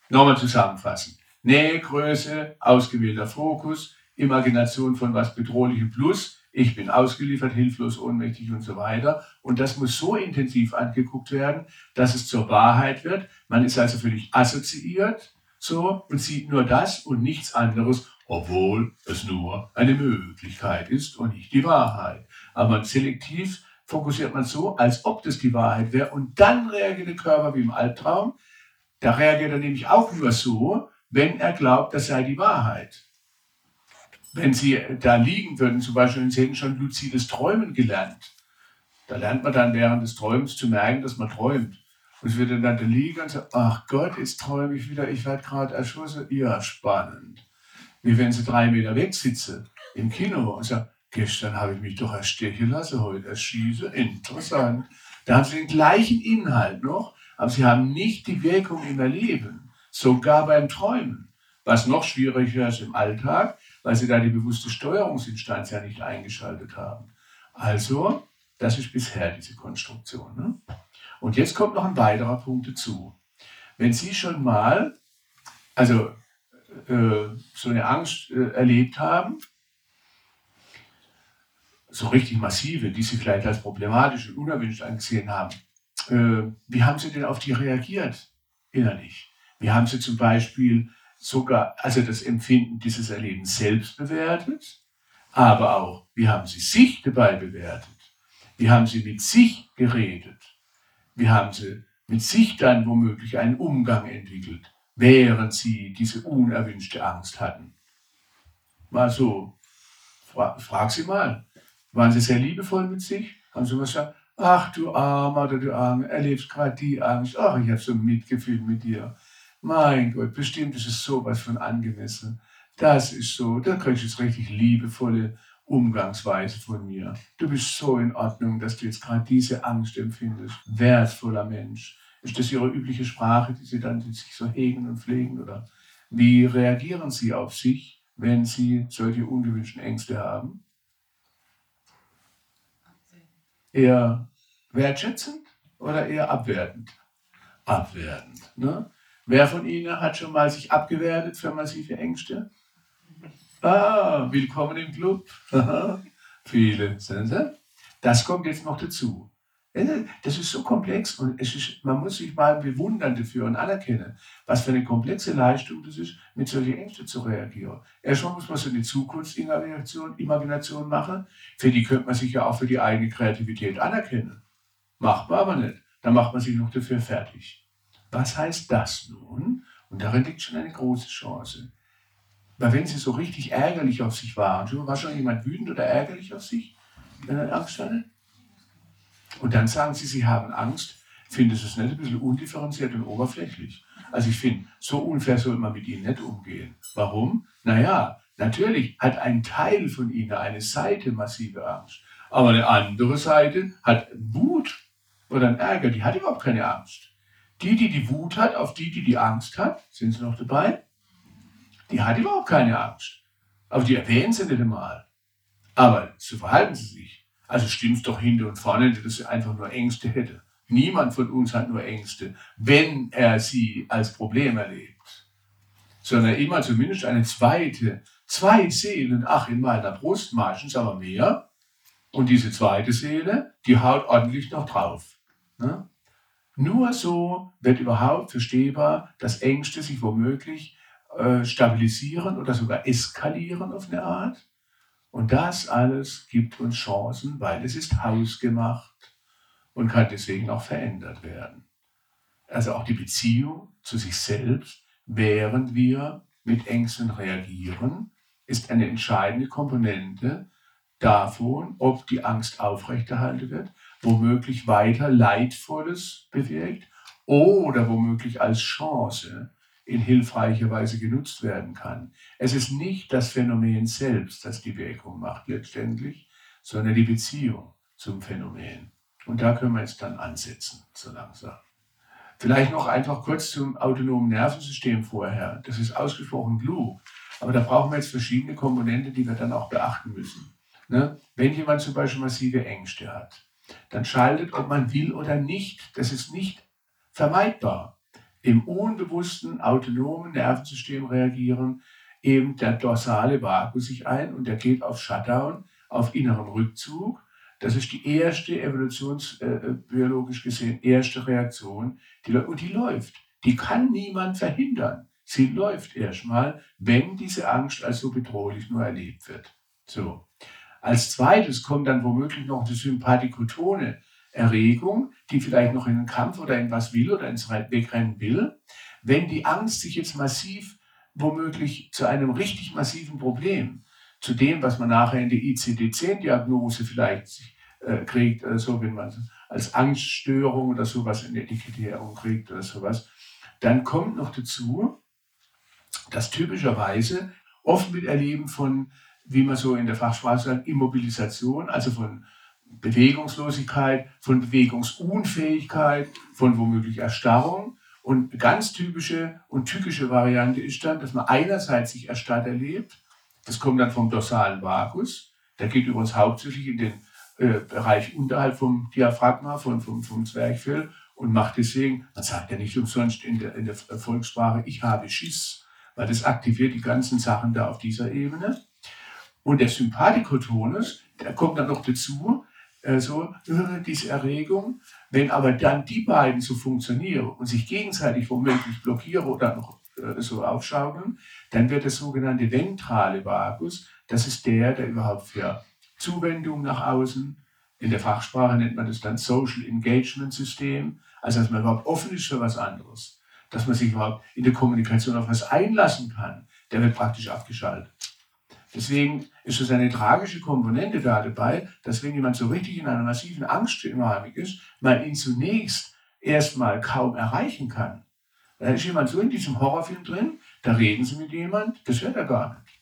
nochmal zusammenfassen. Nähe, Größe, ausgewählter Fokus, Imagination von was Bedrohlichem plus, ich bin ausgeliefert, hilflos, ohnmächtig und so weiter. Und das muss so intensiv angeguckt werden, dass es zur Wahrheit wird. Man ist also völlig assoziiert so und sieht nur das und nichts anderes obwohl es nur eine Möglichkeit ist und nicht die Wahrheit. Aber selektiv fokussiert man so, als ob das die Wahrheit wäre und dann reagiert der Körper wie im Albtraum. Da reagiert er nämlich auch nur so, wenn er glaubt, das sei die Wahrheit. Wenn Sie da liegen würden, zum Beispiel, Sie hätten schon luzides Träumen gelernt. Da lernt man dann während des Träumens zu merken, dass man träumt. Und es wird dann da liegen und sagt, ach Gott, jetzt träume ich wieder, ich werde gerade erschossen. Ja, spannend wie wenn sie drei Meter weg sitze im Kino und sage, gestern habe ich mich doch erstechen lassen, heute erschieße. Interessant. Da haben sie den gleichen Inhalt noch, aber sie haben nicht die Wirkung im Erleben, sogar beim Träumen. Was noch schwieriger ist im Alltag, weil sie da die bewusste Steuerungsinstanz ja nicht eingeschaltet haben. Also, das ist bisher diese Konstruktion. Ne? Und jetzt kommt noch ein weiterer Punkt dazu. Wenn Sie schon mal, also äh, so eine Angst äh, erlebt haben, so richtig massive, die sie vielleicht als problematisch und unerwünscht angesehen haben, äh, wie haben sie denn auf die reagiert innerlich? Wie haben sie zum Beispiel sogar, also das Empfinden dieses Erlebens selbst bewertet, aber auch, wie haben sie sich dabei bewertet? Wie haben sie mit sich geredet? Wie haben sie mit sich dann womöglich einen Umgang entwickelt? Während sie diese unerwünschte Angst hatten. Mal so, fra frag sie mal, waren sie sehr liebevoll mit sich? Haben sie was gesagt? Ach du Armer oder du Arme, erlebst gerade die Angst. Ach, ich habe so Mitgefühl mit dir. Mein Gott, bestimmt ist es sowas von angemessen. Das ist so, da kriegst du jetzt richtig liebevolle Umgangsweise von mir. Du bist so in Ordnung, dass du jetzt gerade diese Angst empfindest. Wertvoller Mensch. Ist das Ihre übliche Sprache, die Sie dann sich so hegen und pflegen? Oder Wie reagieren Sie auf sich, wenn Sie solche ungewünschten Ängste haben? Eher wertschätzend oder eher abwertend? Abwertend. Ne? Wer von Ihnen hat schon mal sich abgewertet für massive Ängste? Ah, willkommen im Club. Viele, sehen? Das kommt jetzt noch dazu. Das ist so komplex und es ist, man muss sich mal bewundern dafür und anerkennen, was für eine komplexe Leistung das ist, mit solchen Ängsten zu reagieren. Erstmal muss man so eine Zukunftsimagination Imagination machen, für die könnte man sich ja auch für die eigene Kreativität anerkennen. Macht man aber nicht. Dann macht man sich noch dafür fertig. Was heißt das nun? Und darin liegt schon eine große Chance. Weil wenn Sie so richtig ärgerlich auf sich waren, war schon jemand wütend oder ärgerlich auf sich, wenn er Angst hatte? Und dann sagen Sie, Sie haben Angst. Finde es nicht ein bisschen undifferenziert und oberflächlich. Also ich finde, so unfair soll man mit Ihnen nicht umgehen. Warum? Naja, natürlich hat ein Teil von Ihnen, eine Seite massive Angst. Aber eine andere Seite hat Wut oder einen Ärger, die hat überhaupt keine Angst. Die, die die Wut hat, auf die, die die Angst hat, sind Sie noch dabei? Die hat überhaupt keine Angst. Aber die erwähnen sie nicht einmal. Aber so verhalten sie sich. Also stimmt doch hinten und vorne, dass sie einfach nur Ängste hätte. Niemand von uns hat nur Ängste, wenn er sie als Problem erlebt. Sondern immer zumindest eine zweite, zwei Seelen, ach, in meiner Brust, meistens aber mehr. Und diese zweite Seele, die haut ordentlich noch drauf. Ne? Nur so wird überhaupt verstehbar, dass Ängste sich womöglich äh, stabilisieren oder sogar eskalieren auf eine Art. Und das alles gibt uns Chancen, weil es ist hausgemacht und kann deswegen auch verändert werden. Also auch die Beziehung zu sich selbst, während wir mit Ängsten reagieren, ist eine entscheidende Komponente davon, ob die Angst aufrechterhalten wird womöglich weiter Leidvolles bewirkt oder womöglich als Chance in hilfreicher Weise genutzt werden kann. Es ist nicht das Phänomen selbst, das die Wirkung macht letztendlich, sondern die Beziehung zum Phänomen. Und da können wir jetzt dann ansetzen, so langsam. Vielleicht noch einfach kurz zum autonomen Nervensystem vorher. Das ist ausgesprochen klug. Aber da brauchen wir jetzt verschiedene Komponenten, die wir dann auch beachten müssen. Ne? Wenn jemand zum Beispiel massive Ängste hat, dann schaltet, ob man will oder nicht, das ist nicht vermeidbar. Im unbewussten autonomen Nervensystem reagieren eben der dorsale Vagus sich ein und der geht auf Shutdown, auf inneren Rückzug. Das ist die erste evolutionsbiologisch äh, gesehen erste Reaktion, die, und die läuft. Die kann niemand verhindern. Sie läuft erstmal, wenn diese Angst als so bedrohlich nur erlebt wird. So. Als zweites kommt dann womöglich noch die sympathikotone Erregung, die vielleicht noch in den Kampf oder in was will oder ins Wegrennen will. Wenn die Angst sich jetzt massiv, womöglich zu einem richtig massiven Problem, zu dem, was man nachher in der ICD-10-Diagnose vielleicht äh, kriegt, oder so, wenn man als Angststörung oder sowas in der Etikettierung kriegt oder sowas, dann kommt noch dazu, dass typischerweise oft mit Erleben von wie man so in der Fachsprache sagt, Immobilisation, also von Bewegungslosigkeit, von Bewegungsunfähigkeit, von womöglich Erstarrung. Und ganz typische und tückische Variante ist dann, dass man einerseits sich erstarrt erlebt, das kommt dann vom dorsalen Vagus, der geht übrigens hauptsächlich in den äh, Bereich unterhalb vom Diaphragma, vom, vom, vom Zwerchfell und macht deswegen, man sagt ja nicht umsonst in der, in der Volkssprache, ich habe Schiss, weil das aktiviert die ganzen Sachen da auf dieser Ebene. Und der Sympathikotonus, der kommt dann noch dazu, äh, so, äh, diese Erregung. Wenn aber dann die beiden so funktionieren und sich gegenseitig womöglich blockieren oder noch äh, so aufschaukeln, dann wird der sogenannte ventrale Vagus, das ist der, der überhaupt für Zuwendung nach außen, in der Fachsprache nennt man das dann Social Engagement System, also dass man überhaupt offen ist für was anderes, dass man sich überhaupt in der Kommunikation auf was einlassen kann, der wird praktisch abgeschaltet. Deswegen ist es eine tragische Komponente da dabei, dass wenn jemand so richtig in einer massiven Angstdynamik ist, man ihn zunächst erstmal kaum erreichen kann. Da ist jemand so in diesem Horrorfilm drin, da reden sie mit jemand, das hört er gar nicht.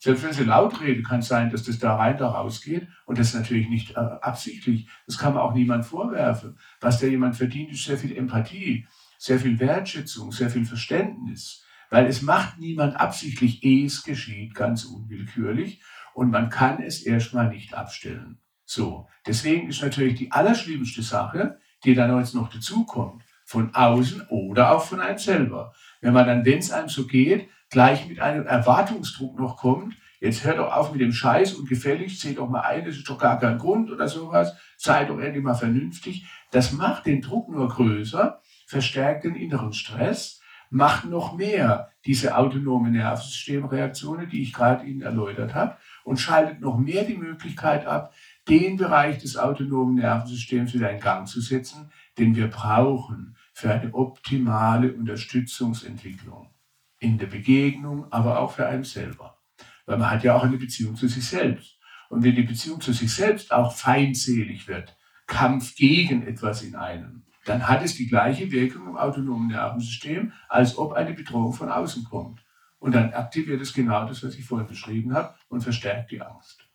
Selbst wenn sie laut reden, kann es sein, dass das da rein, da rausgeht. Und das ist natürlich nicht äh, absichtlich. Das kann man auch niemand vorwerfen. Was der jemand verdient, ist sehr viel Empathie, sehr viel Wertschätzung, sehr viel Verständnis. Weil es macht niemand absichtlich, ehe es geschieht, ganz unwillkürlich. Und man kann es erstmal nicht abstellen. So, deswegen ist natürlich die allerschlimmste Sache, die dann jetzt noch dazukommt, von außen oder auch von einem selber. Wenn man dann, wenn es einem so geht, gleich mit einem Erwartungsdruck noch kommt, jetzt hört doch auf mit dem Scheiß und gefällig, seht doch mal ein, das ist doch gar kein Grund oder sowas, seid doch endlich mal vernünftig. Das macht den Druck nur größer, verstärkt den inneren Stress, macht noch mehr diese autonome Nervensystemreaktionen, die ich gerade Ihnen erläutert habe, und schaltet noch mehr die Möglichkeit ab, den Bereich des autonomen Nervensystems wieder in Gang zu setzen, den wir brauchen für eine optimale Unterstützungsentwicklung in der Begegnung, aber auch für einen selber. Weil man hat ja auch eine Beziehung zu sich selbst. Und wenn die Beziehung zu sich selbst auch feindselig wird, Kampf gegen etwas in einem, dann hat es die gleiche Wirkung im autonomen Nervensystem, als ob eine Bedrohung von außen kommt. Und dann aktiviert es genau das, was ich vorhin beschrieben habe, und verstärkt die Angst.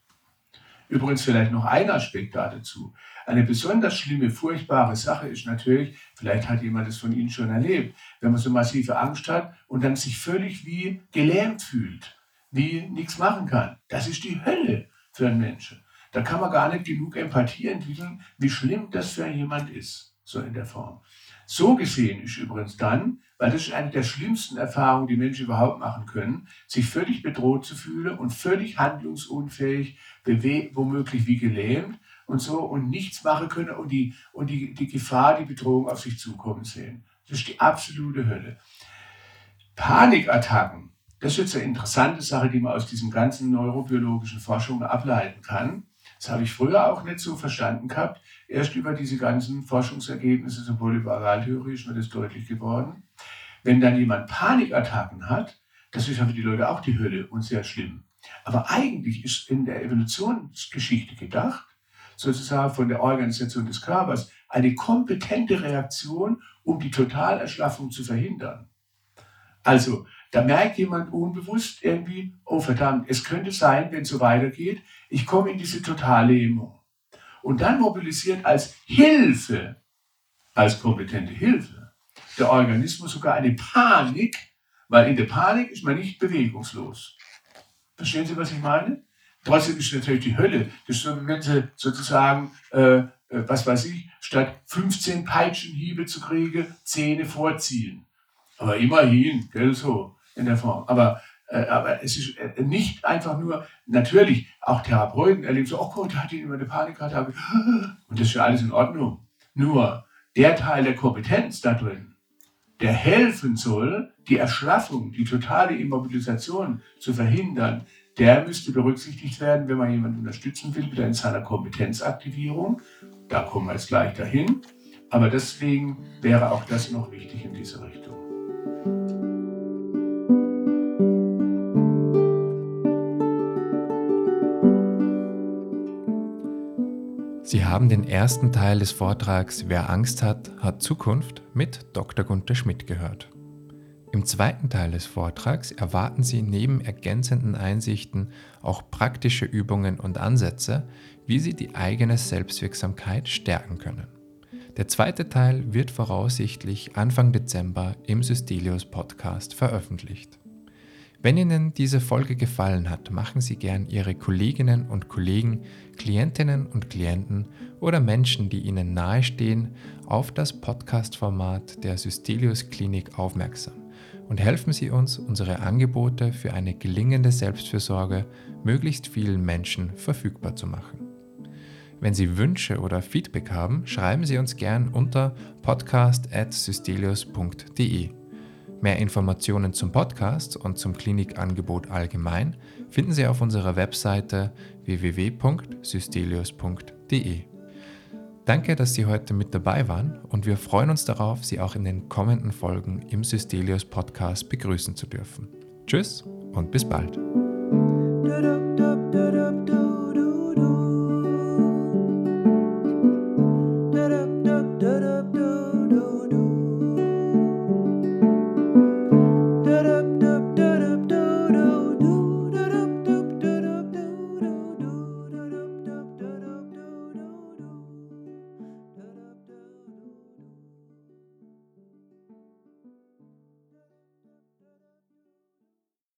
Übrigens vielleicht noch ein Aspekt dazu. Eine besonders schlimme, furchtbare Sache ist natürlich, vielleicht hat jemand das von Ihnen schon erlebt, wenn man so massive Angst hat und dann sich völlig wie gelähmt fühlt, wie nichts machen kann. Das ist die Hölle für einen Menschen. Da kann man gar nicht genug Empathie entwickeln, wie schlimm das für jemand ist, so in der Form. So gesehen ist übrigens dann, weil das ist eine der schlimmsten Erfahrungen, die Menschen überhaupt machen können, sich völlig bedroht zu fühlen und völlig handlungsunfähig, womöglich wie gelähmt und so und nichts machen können und die, und die, die Gefahr, die Bedrohung auf sich zukommen sehen. Das ist die absolute Hölle. Panikattacken, das ist jetzt eine interessante Sache, die man aus diesen ganzen neurobiologischen Forschungen ableiten kann. Das habe ich früher auch nicht so verstanden gehabt. Erst über diese ganzen Forschungsergebnisse zur Polyvaraltheorie ist mir das deutlich geworden. Wenn dann jemand Panikattacken hat, das ist ja für die Leute auch die Hölle und sehr schlimm. Aber eigentlich ist in der Evolutionsgeschichte gedacht, sozusagen von der Organisation des Körpers, eine kompetente Reaktion, um die Totalerschlaffung zu verhindern. Also, da merkt jemand unbewusst irgendwie, oh verdammt, es könnte sein, wenn es so weitergeht, ich komme in diese Totallähmung. Und dann mobilisiert als Hilfe, als kompetente Hilfe, der Organismus sogar eine Panik, weil in der Panik ist man nicht bewegungslos. Verstehen Sie, was ich meine? Trotzdem ist natürlich die Hölle. Das ist so, wenn Sie sozusagen, äh, äh was weiß ich, statt 15 Peitschenhiebe zu kriegen, Zähne vorziehen. Aber immerhin, gell, so in der Form. Aber, äh, aber es ist äh, nicht einfach nur, natürlich, auch Therapeuten erleben so, oh Gott, hat ihn immer eine Panikattacke. Und das ist ja alles in Ordnung. Nur der Teil der Kompetenz da drin, der helfen soll, die Erschlaffung, die totale Immobilisation zu verhindern, der müsste berücksichtigt werden, wenn man jemanden unterstützen will, wieder in seiner Kompetenzaktivierung. Da kommen wir jetzt gleich dahin. Aber deswegen wäre auch das noch wichtig in diese Richtung. Sie haben den ersten Teil des Vortrags Wer Angst hat, hat Zukunft mit Dr. Gunther Schmidt gehört. Im zweiten Teil des Vortrags erwarten Sie neben ergänzenden Einsichten auch praktische Übungen und Ansätze, wie Sie die eigene Selbstwirksamkeit stärken können. Der zweite Teil wird voraussichtlich Anfang Dezember im Systelius Podcast veröffentlicht. Wenn Ihnen diese Folge gefallen hat, machen Sie gern Ihre Kolleginnen und Kollegen, Klientinnen und Klienten oder Menschen, die Ihnen nahestehen, auf das Podcast-Format der Systelius Klinik aufmerksam und helfen Sie uns, unsere Angebote für eine gelingende Selbstfürsorge möglichst vielen Menschen verfügbar zu machen. Wenn Sie Wünsche oder Feedback haben, schreiben Sie uns gern unter podcast.systelius.de. Mehr Informationen zum Podcast und zum Klinikangebot allgemein finden Sie auf unserer Webseite www.systelius.de. Danke, dass Sie heute mit dabei waren und wir freuen uns darauf, Sie auch in den kommenden Folgen im Systelius Podcast begrüßen zu dürfen. Tschüss und bis bald.